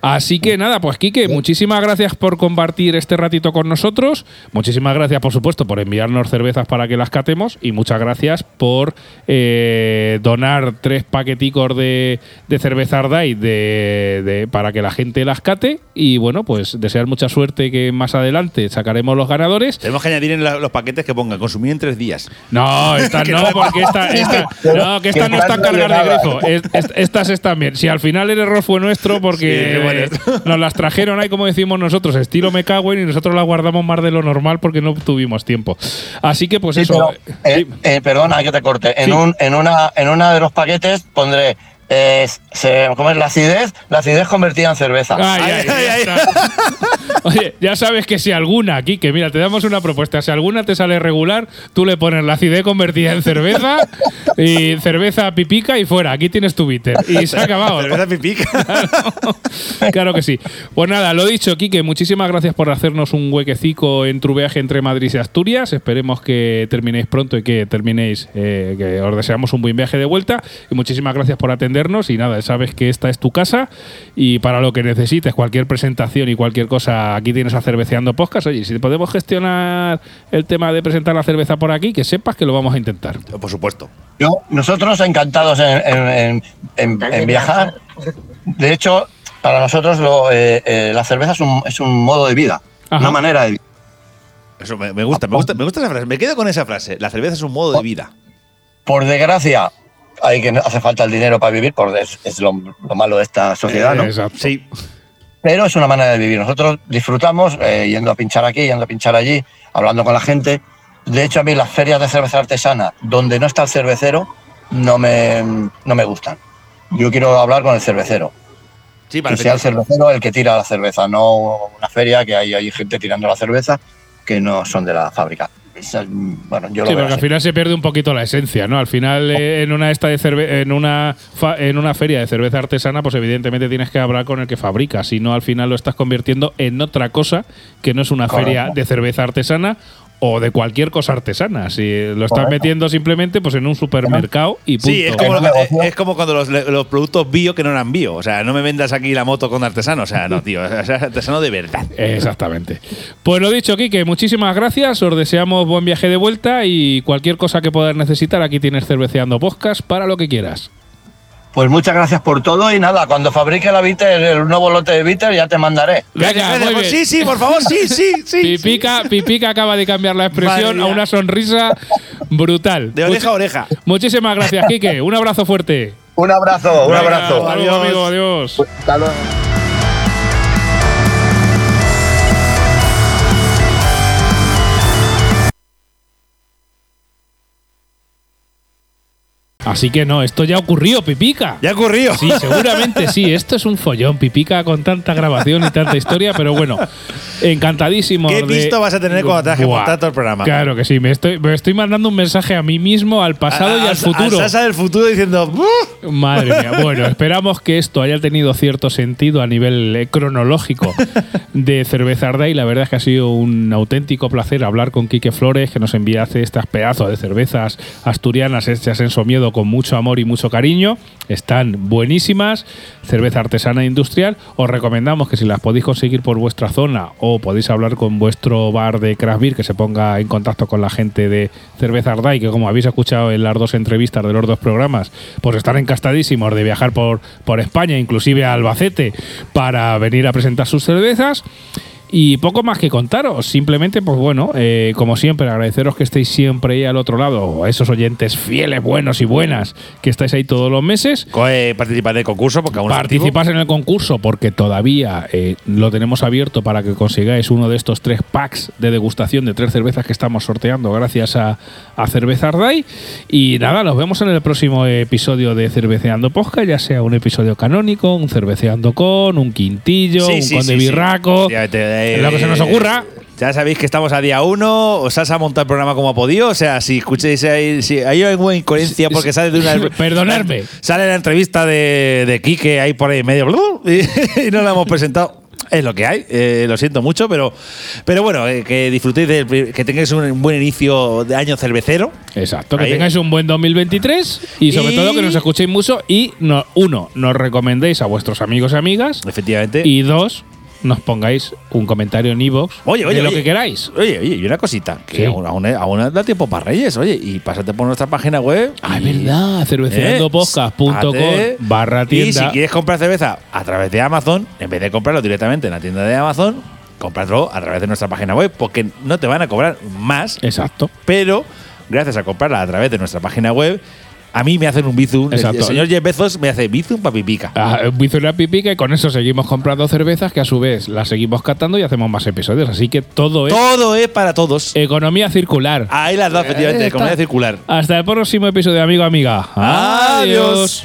Así que nada, pues Quique, muchísimas gracias por compartir este ratito con nosotros. Muchísimas gracias, por supuesto, por enviarnos cervezas para que las catemos. Y muchas gracias por eh, donar tres paqueticos de, de cerveza Ardai de, de- para que la gente las cate. Y bueno, pues desear mucha suerte que más adelante sacaremos los ganadores. Tenemos que añadir en la- los paquetes que pongan consumir en tres días. No, estas no, porque esta, esta- no, que estas no están cargadas de grifo. Es- es- Estas están bien. Si al final el error fue nuestro, Sí, porque bueno. nos las trajeron ahí, como decimos nosotros, estilo me cago en, y nosotros las guardamos más de lo normal porque no tuvimos tiempo. Así que, pues Sí, eso. pero, eh, eh, perdona que te corte. En, Sí. un, en, una, en una de los paquetes pondré, eh, se- ¿cómo es la acidez? La acidez convertida en cerveza. Ay, Ay, ay, ay, ya. Oye, sabes que si alguna, aquí, que mira, te damos una propuesta. Si alguna te sale regular, tú le pones la acidez convertida en cerveza y cerveza pipica y fuera. Aquí tienes tu bitter. Y se ha acabado. Cerveza pipica. claro que sí. Pues nada, lo dicho, Quique, muchísimas gracias por hacernos un huequecico en tu viaje entre Madrid y Asturias. Esperemos que terminéis pronto y que terminéis, eh, que os deseamos un buen viaje de vuelta. Y muchísimas gracias por atendernos. Y nada, sabes que esta es tu casa y para lo que necesites, cualquier presentación y cualquier cosa, aquí tienes a Cerveceando Podcast. Oye, si podemos gestionar el tema de presentar la cerveza por aquí, que sepas que lo vamos a intentar. Por supuesto. Yo, nosotros encantados en, en- en- en- en viajar. De hecho, para nosotros lo, eh, eh, la cerveza es un, es un modo de vida, Ajá. una manera de vida. Eso me, me gusta, me gusta, me gusta esa frase. Me quedo con esa frase. La cerveza es un modo de vida. Por desgracia, hay que hace falta el dinero para vivir, por es, es lo, lo malo de esta sociedad, ¿no? Exacto. Sí. pero es una manera de vivir. Nosotros disfrutamos eh, yendo a pinchar aquí, yendo a pinchar allí, hablando con la gente. De hecho, a mí las ferias de cerveza artesana, donde no está el cervecero, no me, no me gustan. Yo quiero hablar con el cervecero. Sí, para Que sea el cervecero el que tira la cerveza, no una feria que hay, hay gente tirando la cerveza que no son de la fábrica. Bueno, yo lo Sí, veo porque al final se pierde un poquito la esencia, ¿no? Al final eh, en una esta de cerve- en una fa- en una feria de cerveza artesana, pues evidentemente tienes que hablar con el que fabrica, si no al final lo estás convirtiendo en otra cosa que no es una Correcto. feria de cerveza artesana o de cualquier cosa artesana. Si lo estás Correcto. metiendo simplemente pues en un supermercado y punto. Sí, es como, Es como cuando los, los productos bio que no eran bio. O sea, no me vendas aquí la moto con artesano. O sea, no, tío. O sea, es artesano de verdad. Exactamente. Pues lo dicho, Quique, muchísimas gracias. Os deseamos buen viaje de vuelta y cualquier cosa que puedas necesitar, aquí tienes Cerveceando Podcast para lo que quieras. Pues muchas gracias por todo y nada, cuando fabrique la Bitter, el nuevo lote de Bitter, ya te mandaré. Venga, muy bien. sí, sí, por favor, sí, sí, sí. Pipica, Pipica acaba de cambiar la expresión Madre a una sonrisa brutal. De oreja a oreja. Muchísimas gracias, Quique. Un abrazo fuerte. Un abrazo, un Venga, abrazo. hasta luego, Adiós. amigo. Adiós. Hasta luego. Así que no, esto ya ocurrió, Pipica. Ya ocurrió. Sí, seguramente sí. Esto es un follón, Pipica, con tanta grabación y tanta historia, pero bueno, encantadísimo. ¿Qué de- visto vas a tener cuando Buah, montar todo el programa? Claro que sí, me estoy, me estoy mandando un mensaje a mí mismo, al pasado y al futuro. Sasa del futuro diciendo. "Uh". Madre mía. Bueno, esperamos que esto haya tenido cierto sentido a nivel eh, cronológico de Cerveza Arda y la verdad es que ha sido un auténtico placer hablar con Quique Flores, que nos enviase estas pedazos de cervezas asturianas hechas en Somiedo con mucho amor y mucho cariño. Están buenísimas, cerveza artesana e industrial. Os recomendamos que si las podéis conseguir por vuestra zona o podéis hablar con vuestro bar de craft beer, que se ponga en contacto con la gente de Cerveza Ardai, que como habéis escuchado en las dos entrevistas de los dos programas, pues están encastadísimos de viajar por, por España, inclusive a Albacete, para venir a presentar sus cervezas. Y poco más que contaros, simplemente, pues bueno, eh, como siempre, agradeceros que estéis siempre ahí al otro lado, a esos oyentes fieles, buenos y buenas, que estáis ahí todos los meses. Eh, Participad del concurso porque aún. Participad en el concurso porque todavía eh, lo tenemos abierto para que consigáis uno de estos tres packs de degustación de tres cervezas que estamos sorteando gracias a, a Cerveza Ardai. Y nada, nos vemos en el próximo episodio de Cerveceando Podcast, ya sea un episodio canónico, un Cerveceando con, un quintillo, Sí, un sí, conde sí, birraco, Efectivamente, eh, lo que se nos ocurra. Ya sabéis que estamos a día uno, os has montado el programa como ha podido, o sea, si escuchéis ahí, si hay alguna incoherencia porque sale de una... Perdonadme. Sale la entrevista de, de Quique ahí por ahí medio blu, y, y no la hemos presentado. Es lo que hay, eh, lo siento mucho, pero, pero bueno, eh, que disfrutéis, pri- que tengáis un buen inicio de año cervecero. Exacto, que Ahí. tengáis un buen 2023 y sobre Y- todo que nos escuchéis mucho y no, uno, nos recomendéis a vuestros amigos y amigas Efectivamente. y dos, nos pongáis un comentario en iVoox Oye, oye, de lo oye. que queráis. Oye, oye, y una cosita, que Sí. aún, aún, aún da tiempo para Reyes, oye, y pásate por nuestra página web. Ah, es y- verdad, cerveceandopodcast.com Eh, barra Y tienda. si quieres comprar cerveza a través de Amazon, en vez de comprarlo directamente en la tienda de Amazon, cómpratelo a través de nuestra página web, porque no te van a cobrar más, Exacto. pero gracias a comprarla a través de nuestra página web, a mí me hacen un bizum. El- Exacto. El señor Jeff Bezos me hace bizum para pipica. Ah, hizo una pipica y con eso seguimos comprando cervezas que a su vez las seguimos catando y hacemos más episodios. Así que todo es Todo es para todos. economía circular. Ahí las dos, efectivamente, Eh, economía circular. Hasta el próximo episodio, amigo amiga. Adiós.